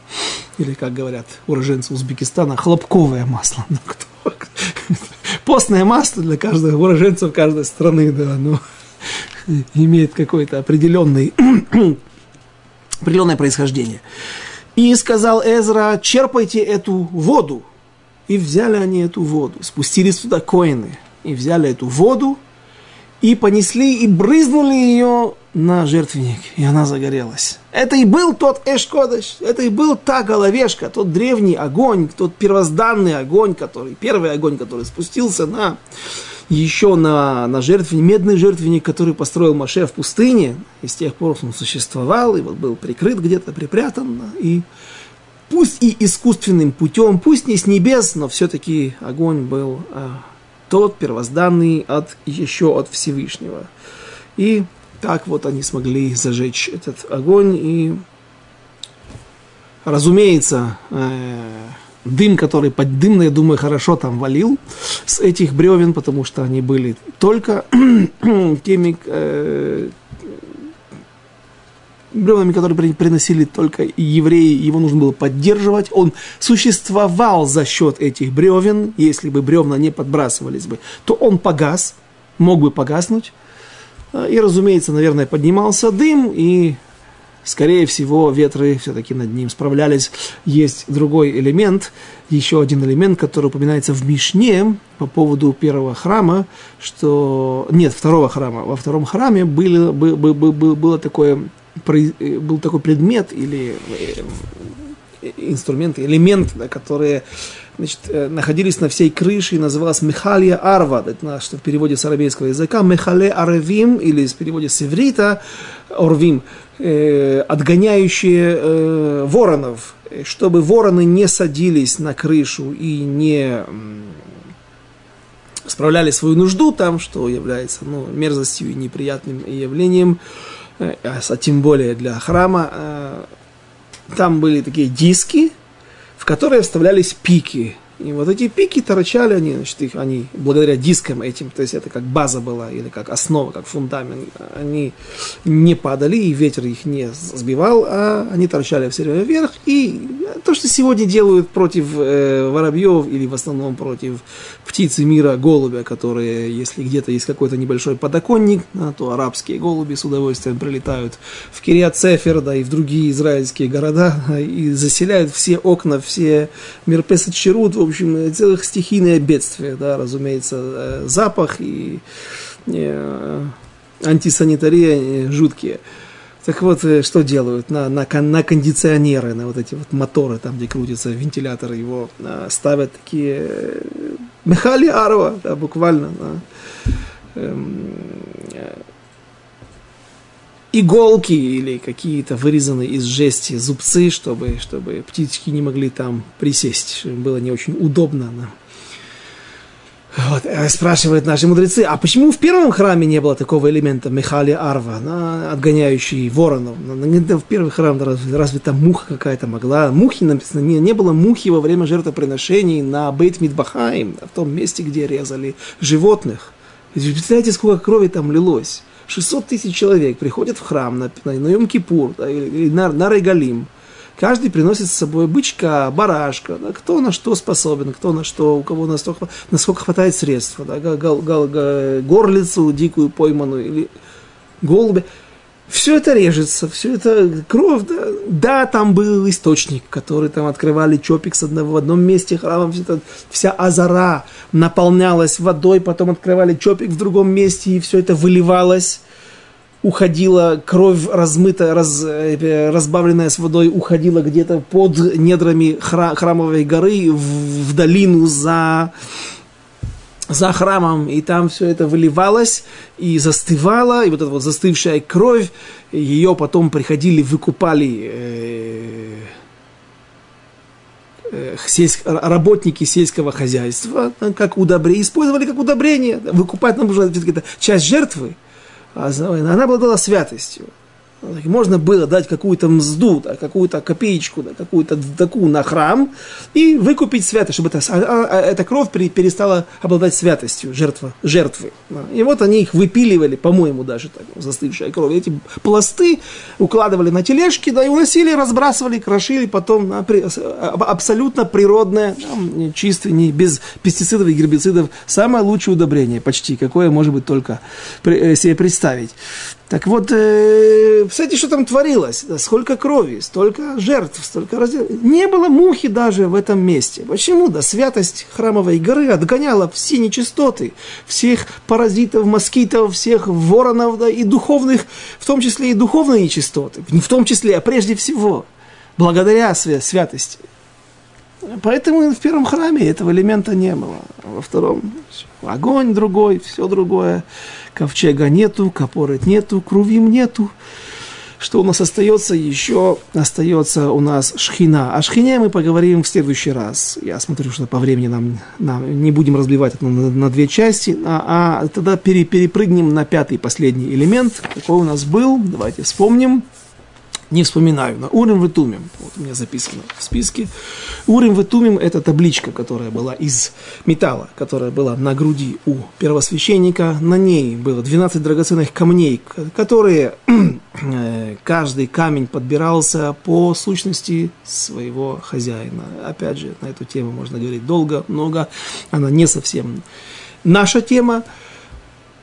Или, как говорят уроженцы Узбекистана, хлопковое масло. Ну, кто, постное масло для каждого уроженца каждой страны, да, но имеет какое-то определенный, определенное происхождение. И сказал Эзра, черпайте эту воду, и взяли они эту воду, спустились туда коины, и взяли эту воду, и понесли, и брызнули ее на жертвенник, и она загорелась. Это и был тот Эшкодыш, это и был та головешка, тот древний огонь, тот первозданный огонь, который, первый огонь, который спустился на еще на, на жертвенник, медный жертвенник, который построил Маше в пустыне, и с тех пор он существовал, и вот был прикрыт где-то, припрятан, и пусть и искусственным путем, пусть не с небес, но все-таки огонь был а, тот первозданный от, еще от Всевышнего. И так вот они смогли зажечь этот огонь. И, разумеется, э, дым, который под дым, я думаю, хорошо там валил с этих бревен, потому что они были только теми, э, бревнами, которые приносили только евреи, его нужно было поддерживать. Он существовал за счет этих бревен. Если бы бревна не подбрасывались бы, то он погас, мог бы погаснуть. И, разумеется, наверное, поднимался дым, и, скорее всего, ветры все-таки над ним справлялись. Есть другой элемент, еще один элемент, который упоминается в Мишне по поводу первого храма, что... Нет, второго храма. Во втором храме было, было, было, такое Э, был такой предмет или э, инструмент, элемент, да, которые значит, э, находились на всей крыше и называлась Мехалия Арва, это что в переводе с арабейского языка, Мехале Арвим, или в переводе с иврита, Орвим, э, отгоняющие э, воронов, чтобы вороны не садились на крышу и не справляли свою нужду там, что является ну, мерзостью и неприятным явлением. Э, а тем более для храма, э, там были такие диски, в которые вставлялись пики. И вот эти пики торчали, они, значит, их, они благодаря дискам этим, то есть это как база была, или как основа, как фундамент, они не падали, и ветер их не сбивал, а они торчали все время вверх. И то, что сегодня делают против э, воробьев, или в основном против птицы мира, голубя, которые, если где-то есть какой-то небольшой подоконник, то арабские голуби с удовольствием прилетают в Кириат Цефер, да, и в другие израильские города, и заселяют все окна, все Мирпесет Чирут, общем, целых стихийное бедствие, да, разумеется, э, запах и э, антисанитария жуткие. Так вот, э, что делают? На, на, на кондиционеры, на вот эти вот моторы, там, где крутится вентилятор, его ставят такие мехали арва, да, буквально. Да, эм, иголки или какие-то вырезанные из жести зубцы, чтобы, чтобы птички не могли там присесть, чтобы было не очень удобно. Да. Вот, э, спрашивают наши мудрецы, а почему в первом храме не было такого элемента Михали Арва, отгоняющий воронов? В первый храм разве, разве там муха какая-то могла? Мухи написано, не, не было мухи во время жертвоприношений на Бейт Мидбахаим, в том месте, где резали животных. Представляете, сколько крови там лилось? 600 тысяч человек приходят в храм на, на, на Йом-Кипур да, на, на Регалим. Каждый приносит с собой бычка, барашка, да, кто на что способен, кто на что, у кого настолько, насколько хватает средств, да, гал, гал, гал, горлицу дикую пойманную или голубя. Все это режется, все это кровь, да, да, там был источник, который там открывали чопик с одного в одном месте храма, вся, вся азара наполнялась водой, потом открывали чопик в другом месте, и все это выливалось, уходила кровь размытая, раз, э, разбавленная с водой, уходила где-то под недрами храмовой горы в, в долину за за храмом, и там все это выливалось и застывало, и вот эта вот застывшая кровь, ее потом приходили, выкупали э, э, сельск, работники сельского хозяйства, как удобрение, использовали как удобрение, выкупать нам уже часть жертвы, а она обладала святостью. Можно было дать какую-то мзду, да, какую-то копеечку, да, какую-то такую на храм и выкупить святость, чтобы это, а, а, а, эта кровь перестала обладать святостью жертва, жертвы. Да. И вот они их выпиливали, по-моему, даже так, застывшая кровь. Эти пласты укладывали на тележки, да, и уносили, разбрасывали, крошили потом на при, абсолютно природное, там, чистое, не, без пестицидов и гербицидов, самое лучшее удобрение почти, какое может быть только э, себе представить. Так вот, э, кстати, что там творилось? Сколько крови, столько жертв, столько раздел. Не было мухи даже в этом месте. Почему? Да святость храмовой горы отгоняла все нечистоты, всех паразитов, москитов, всех воронов, да, и духовных, в том числе и духовные нечистоты. Не в том числе, а прежде всего, благодаря святости. Поэтому в первом храме этого элемента не было. Во втором огонь другой, все другое ковчега нету, капорет нету, крувим нету. Что у нас остается еще? Остается у нас шхина. О шхине мы поговорим в следующий раз. Я смотрю, что по времени нам, нам не будем разбивать это на, на две части, а, а тогда пере, перепрыгнем на пятый последний элемент, какой у нас был. Давайте вспомним не вспоминаю, но Урим Ветумим, вот у меня записано в списке. Урим Ветумим – это табличка, которая была из металла, которая была на груди у первосвященника. На ней было 12 драгоценных камней, которые э, каждый камень подбирался по сущности своего хозяина. Опять же, на эту тему можно говорить долго, много. Она не совсем наша тема.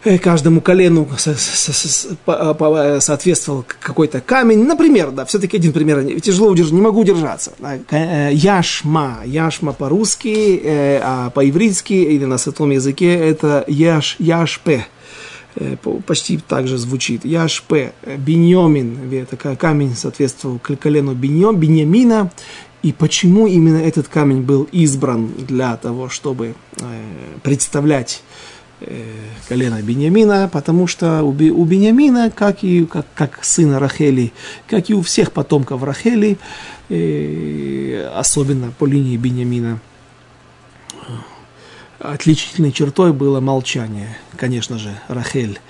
Э, каждому колену э, соответствовал какой-то камень. Например, да, все-таки один пример, тяжело удержать, не могу удержаться. Э, яшма, яшма по-русски, а по-ивритски или на святом языке это яш, яшпе. Почти так же звучит. Яшпе, биньомин, такой камень соответствовал колену биньом, биньямина. И почему именно этот камень был избран для того, чтобы представлять Э, колена Бениамина, потому что у, Бениамина, как и как, как сына Рахели, как и у всех потомков Рахели, э, особенно по линии Бениамина, отличительной чертой было молчание. Конечно же, Рахель.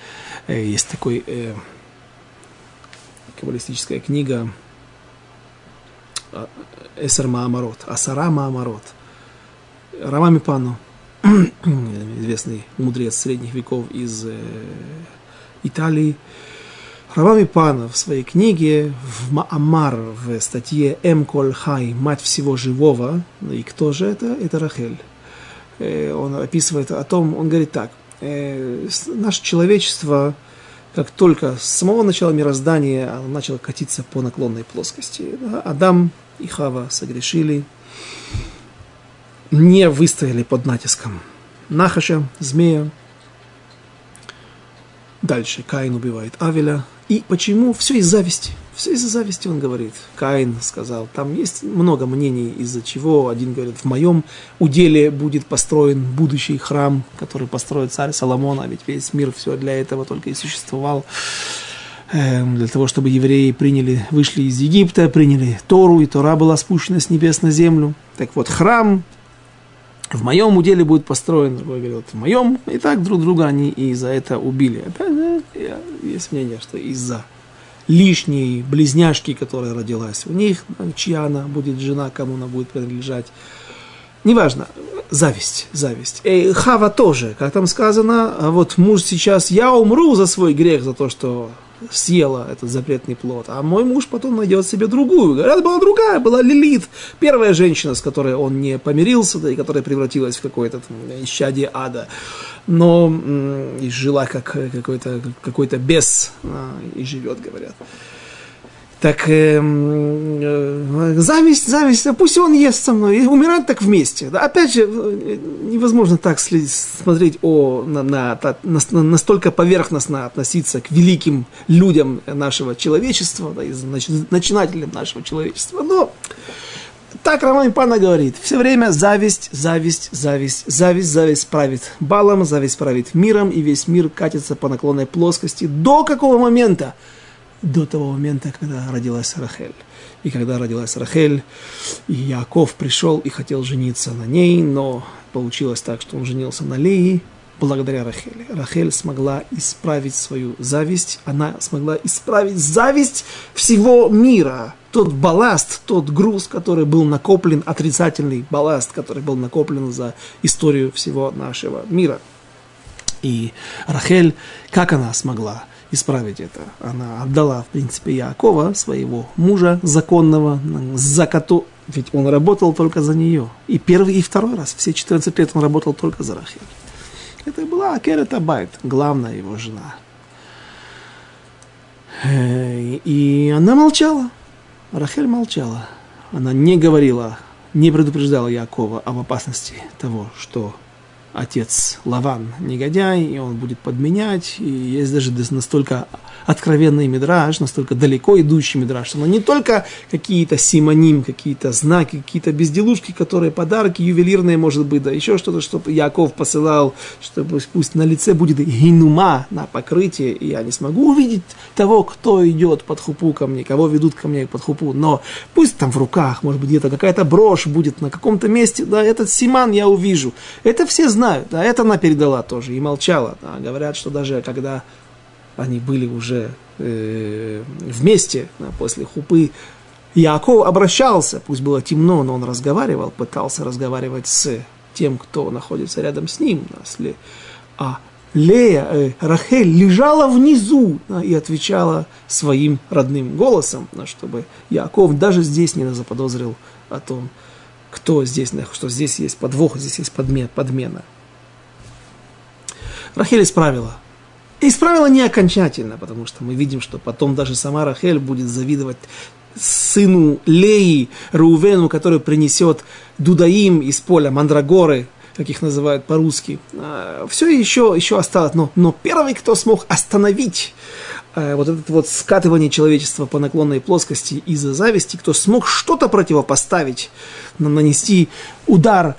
Э, есть такой э, каббалистическая книга Эсер Маамарот, Асара Маамарот, Рамами Пану, известный мудрец средних веков из э, Италии, Равами Пана в своей книге, в Маамар, в статье Эм Коль Хай, «Мать всего живого», и кто же это? Это Рахель. Э, он описывает о том, он говорит так, э, наше человечество, как только с самого начала мироздания начало катиться по наклонной плоскости, Адам и Хава согрешили, не выстояли под натиском Нахаша, змея. Дальше Каин убивает Авеля. И почему? Все из зависти. Все из-за зависти, он говорит. Каин сказал, там есть много мнений, из-за чего. Один говорит, в моем уделе будет построен будущий храм, который построит царь Соломон, а ведь весь мир все для этого только и существовал эм, для того, чтобы евреи приняли, вышли из Египта, приняли Тору, и Тора была спущена с небес на землю. Так вот, храм в моем уделе будет построен, другой говорит, в моем, и так друг друга они и за это убили. Опять же, есть мнение, что из-за лишней близняшки, которая родилась у них, чья она будет жена, кому она будет принадлежать. Неважно, зависть, зависть. И Хава тоже, как там сказано, а вот муж сейчас, я умру за свой грех, за то, что съела этот запретный плод, а мой муж потом найдет себе другую. Говорят, была другая, была Лилит, первая женщина, с которой он не помирился, да, и которая превратилась в какое-то исчадие ада. Но и жила как какой-то какой бес, а, и живет, говорят. Так э, э, зависть, зависть, пусть он ест со мной, и умирать так вместе. Опять же, э, невозможно так смотреть о, на, на, на, настолько поверхностно относиться к великим людям нашего человечества, да, и начинателям нашего человечества. Но так Роман Пана говорит, все время зависть, зависть, зависть, зависть, зависть правит балом, зависть правит миром, и весь мир катится по наклонной плоскости. До какого момента? До того момента, когда родилась Рахель. И когда родилась Рахель, Яков пришел и хотел жениться на ней, но получилось так, что он женился на Леи благодаря Рахеле. Рахель смогла исправить свою зависть, она смогла исправить зависть всего мира. Тот балласт, тот груз, который был накоплен, отрицательный балласт, который был накоплен за историю всего нашего мира. И Рахель, как она смогла? Исправить это. Она отдала, в принципе, Якова, своего мужа законного, за коту, ведь он работал только за нее. И первый, и второй раз, все 14 лет он работал только за Рахель. Это была Акерета Байт, главная его жена. Э, и она молчала. Рахель молчала. Она не говорила, не предупреждала Якова об опасности того, что отец Лаван негодяй, и он будет подменять. И есть даже настолько откровенный мидраж, настолько далеко идущий мидраж, что не только какие-то симоним, какие-то знаки, какие-то безделушки, которые подарки ювелирные, может быть, да еще что-то, чтобы Яков посылал, что пусть, на лице будет гинума на покрытие, и я не смогу увидеть того, кто идет под хупу ко мне, кого ведут ко мне под хупу, но пусть там в руках, может быть, где-то какая-то брошь будет на каком-то месте, да, этот симан я увижу. Это все знают, да, это она передала тоже и молчала. Да. Говорят, что даже когда они были уже э, вместе да, после хупы. Яков обращался, пусть было темно, но он разговаривал, пытался разговаривать с тем, кто находится рядом с ним. Если, а Лея, э, Рахель лежала внизу да, и отвечала своим родным голосом, да, чтобы Яков даже здесь не заподозрил о том, кто здесь, что здесь есть подвох, здесь есть подмена. Рахель исправила исправила не окончательно, потому что мы видим, что потом даже сама Рахель будет завидовать сыну Леи, Рувену, который принесет Дудаим из поля, Мандрагоры, как их называют по-русски. А, Все еще, еще осталось. Но, но первый, кто смог остановить вот это вот скатывание человечества по наклонной плоскости из-за зависти, кто смог что-то противопоставить, нанести удар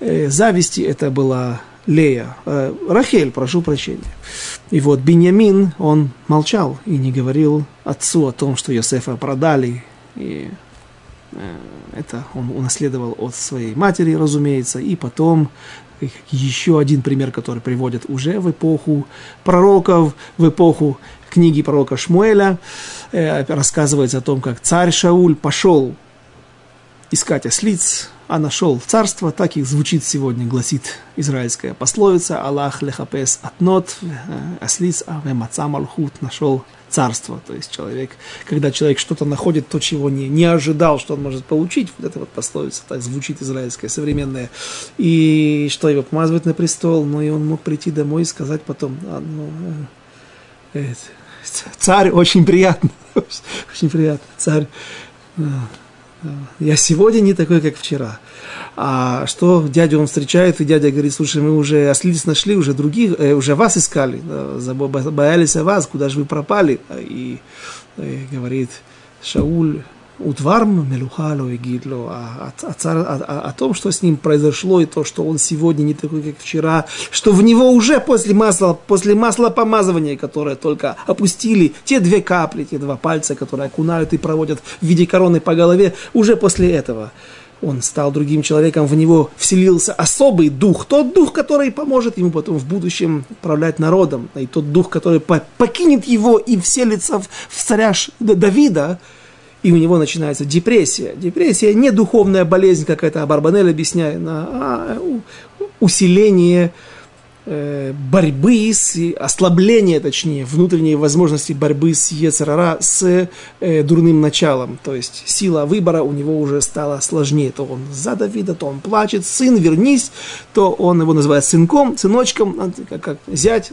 э, зависти, это была Лея, э, Рахель, прошу прощения. И вот Беньямин, он молчал и не говорил отцу о том, что Йосефа продали. И э, это он унаследовал от своей матери, разумеется. И потом еще один пример, который приводит уже в эпоху пророков, в эпоху книги пророка Шмуэля, э, рассказывается о том, как царь Шауль пошел искать ослиц, а нашел царство, так и звучит сегодня, гласит израильская пословица, Аллах лехапес атнот, э, ослиц, а маца малхут, нашел царство. То есть человек, когда человек что-то находит, то, чего не, не ожидал, что он может получить, вот эта вот пословица, так звучит израильская, современная. И что его помазывает на престол, ну и он мог прийти домой и сказать потом, а, ну, э, царь очень приятно, очень приятно, царь э, я сегодня не такой, как вчера. А что дядю он встречает, и дядя говорит, слушай, мы уже ослиц нашли, уже других, э, уже вас искали, боялись о вас, куда же вы пропали. И, и э, говорит, Шауль, Утварм Мелухалу и Гидло, о, о, о, о том, что с ним произошло, и то, что он сегодня не такой, как вчера, что в него уже после масла, после масла помазывания, которое только опустили, те две капли, те два пальца, которые окунают и проводят в виде короны по голове, уже после этого он стал другим человеком, в него вселился особый дух, тот дух, который поможет ему потом в будущем управлять народом, и тот дух, который покинет его и вселится в царя Давида, и у него начинается депрессия. Депрессия не духовная болезнь какая-то, а Барбанель объясняет, а усиление э, борьбы с, ослабления, точнее, внутренней возможности борьбы с Ецерара, с э, дурным началом. То есть сила выбора у него уже стала сложнее. То он за Давида, то он плачет, сын, вернись, то он его называет сынком, сыночком, как, как зять,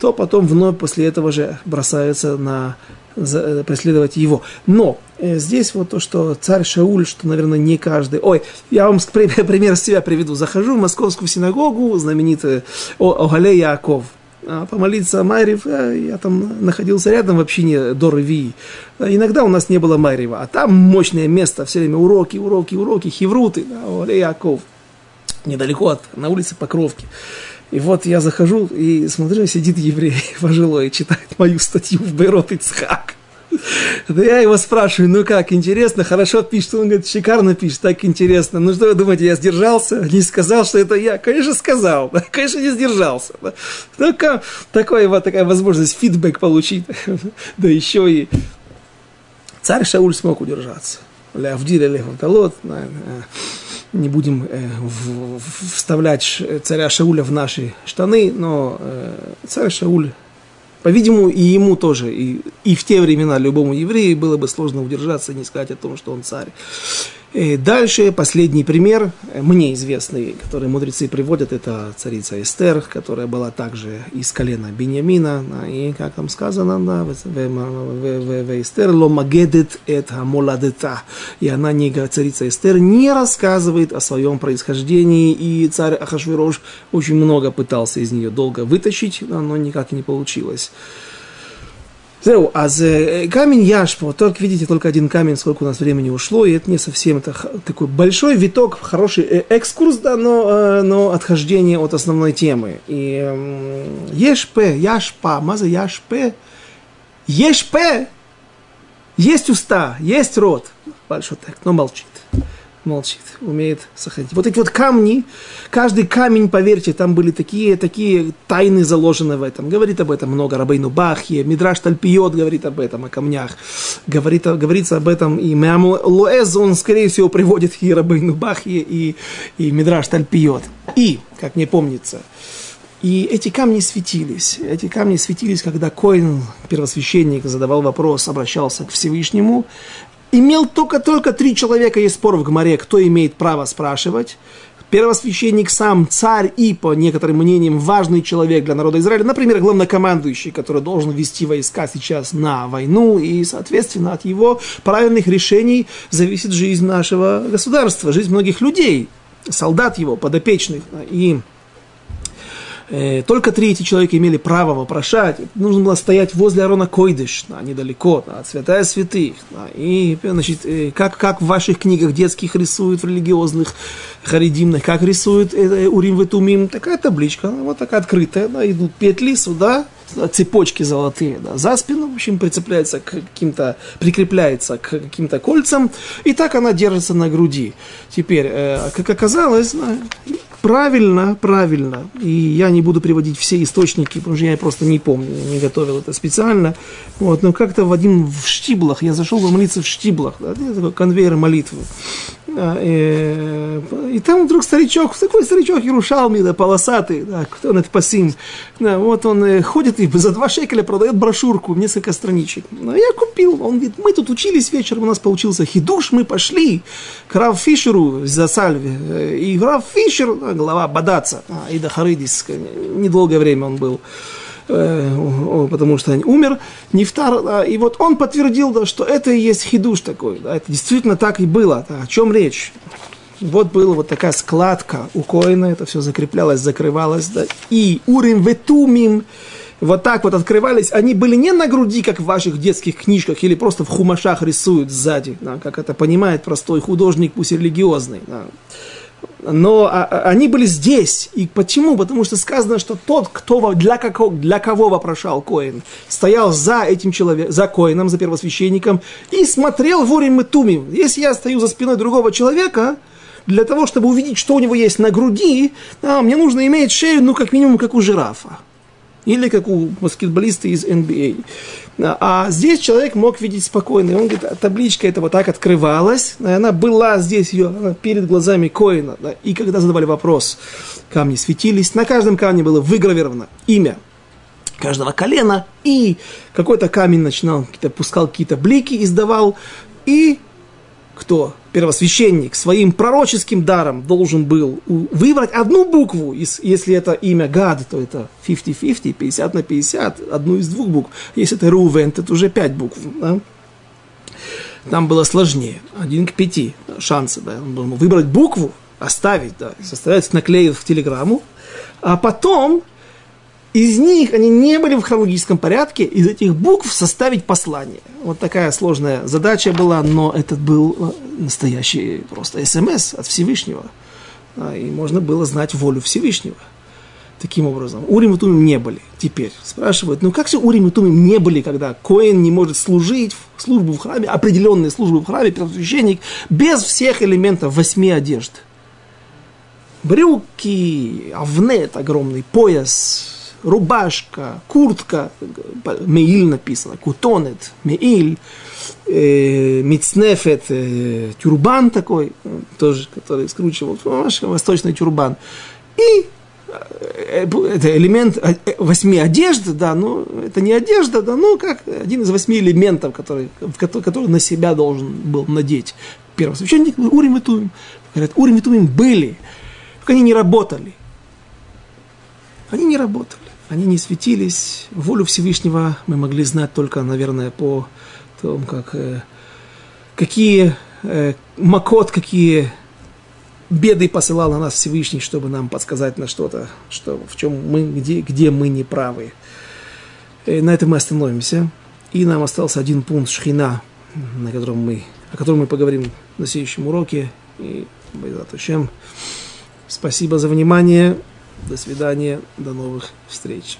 то потом вновь после этого же бросаются на Э, преследовать его. Но э, здесь вот то, что царь Шауль, что, наверное, не каждый... Ой, я вам пример себя приведу. Захожу в московскую синагогу, знаменитую Огале Яков, а, помолиться Майрев, э, я там находился рядом в общине до Рви. Иногда у нас не было Майрева, а там мощное место, все время уроки, уроки, уроки, хевруты, да, Оле Яков, недалеко от, на улице Покровки. И вот я захожу и смотрю, сидит еврей пожилой, читает мою статью в Бейрот Ицхак. Да я его спрашиваю, ну как, интересно, хорошо пишет? Он говорит, шикарно пишет, так интересно. Ну что вы думаете, я сдержался? Не сказал, что это я? Конечно, сказал. Да? Конечно, не сдержался. Да? Ну, как, такое, вот такая возможность фидбэк получить. Да еще и царь Шауль смог удержаться. Лявдиль Лехавталот, не будем э, вставлять царя Шауля в наши штаны, но э, царь Шауль, по-видимому, и ему тоже, и, и в те времена любому еврею было бы сложно удержаться и не сказать о том, что он царь. И дальше последний пример, э, мне известный, который мудрецы приводят, это царица Эстер, которая была также из колена Беньямина, и как там сказано, да, в Эстер ломагедет это моладета, и она, не, царица Эстер, не рассказывает о своем происхождении, и царь Ахашвирош очень много пытался из нее долго вытащить, но никак не получилось. Зеу, а за камень яшпа, вот только видите, только один камень, сколько у нас времени ушло, и это не совсем это такой большой виток, хороший э, экскурс, да, но, э, но отхождение от основной темы. И ешпе, яшпа, маза яшпе, ешпе, есть уста, есть рот, большой так, но молчит молчит, умеет сохранить. Вот эти вот камни, каждый камень, поверьте, там были такие, такие тайны заложены в этом. Говорит об этом много Рабейну Бахье, Мидраш Тальпиот говорит об этом, о камнях. Говорит, говорится об этом и Меам Луэз, он, скорее всего, приводит и Рабейну Бахье, и, и Мидраш Тальпиот. И, как мне помнится, и эти камни светились. Эти камни светились, когда Коин, первосвященник, задавал вопрос, обращался к Всевышнему имел только-только три человека, есть спор в Гмаре, кто имеет право спрашивать. Первосвященник сам, царь и, по некоторым мнениям, важный человек для народа Израиля, например, главнокомандующий, который должен вести войска сейчас на войну, и, соответственно, от его правильных решений зависит жизнь нашего государства, жизнь многих людей, солдат его, подопечных. И только три эти человека имели право вопрошать. Нужно было стоять возле Арона Койдыш, да, недалеко, да, святая святых. Да, и, значит, э, как, как в ваших книгах детских рисуют, в религиозных, харидимных, как рисуют э, Урим Ветумим, такая табличка, вот такая открытая, да, идут петли сюда, цепочки золотые, да, за спину, в общем, прицепляется к каким-то, прикрепляется к каким-то кольцам, и так она держится на груди. Теперь, э, как оказалось, правильно, правильно, и я не буду приводить все источники, потому что я просто не помню, не готовил это специально, вот, но как-то в один в штиблах, я зашел молиться в штиблах, да, такой конвейер молитвы, и, и там вдруг старичок, такой старичок Ярушалми, да, полосатый, да, кто это пасим, да, вот он э, ходит и за два шекеля продает брошюрку, несколько страничек. Но я купил, он говорит, мы тут учились вечером, у нас получился хидуш, мы пошли к Рав Фишеру за Сальве, э, и Рав Фишер, глава Бадаца, а, Ида Харидис, недолгое время он был, Э, потому что он умер, Нефтар, да, и вот он подтвердил, да, что это и есть хидуш такой, да, это действительно так и было, да, о чем речь. Вот была вот такая складка у Коина, это все закреплялось, закрывалось, да, и урим ветумим, вот так вот открывались, они были не на груди, как в ваших детских книжках, или просто в хумашах рисуют сзади, да, как это понимает простой художник, пусть религиозный. Да но а, а, они были здесь. И почему? Потому что сказано, что тот, кто для, какого, для кого вопрошал Коин, стоял за этим человеком, за Коином, за первосвященником, и смотрел в Урим и Тумим. Если я стою за спиной другого человека, для того, чтобы увидеть, что у него есть на груди, а, мне нужно иметь шею, ну, как минимум, как у жирафа. Или как у баскетболиста из NBA. А здесь человек мог видеть спокойно. И он говорит, табличка эта вот так открывалась, она была здесь ее перед глазами Коина. Да, и когда задавали вопрос, камни светились, на каждом камне было выгравировано имя каждого колена, и какой-то камень начинал, пускал какие-то блики, издавал, и кто? Первосвященник своим пророческим даром должен был выбрать одну букву, если это имя Гад, то это 50-50, 50 на 50, одну из двух букв. Если это Рувен, то это уже пять букв. Да? Там было сложнее, один к пяти шансы. Да? Он должен выбрать букву, оставить, да, составлять, наклеить в телеграмму, а потом из них они не были в хронологическом порядке, из этих букв составить послание. Вот такая сложная задача была, но это был э, настоящий просто СМС от Всевышнего. И можно было знать волю Всевышнего. Таким образом, Урим и Тумим не были теперь. Спрашивают, ну как же Урим и Тумим не были, когда Коин не может служить в службу в храме, определенные службы в храме, первосвященник, без всех элементов восьми одежд. Брюки, авнет огромный, пояс, рубашка, куртка, меиль написано, кутонет, меиль, э, мицнефет, э, тюрбан такой, тоже, который скручивал, восточный тюрбан. И э, это элемент э, восьми одежд, да, но это не одежда, да, но как один из восьми элементов, который, который на себя должен был надеть первосвященник, Урим и Тумим. Говорят, Урим и Тумим были, только они не работали. Они не работали они не светились. Волю Всевышнего мы могли знать только, наверное, по тому, как, э, какие э, макот, какие беды посылал на нас Всевышний, чтобы нам подсказать на что-то, что, в чем мы, где, где мы не правы. И на этом мы остановимся. И нам остался один пункт шхина, на котором мы, о котором мы поговорим на следующем уроке. И, Спасибо за внимание. До свидания, до новых встреч.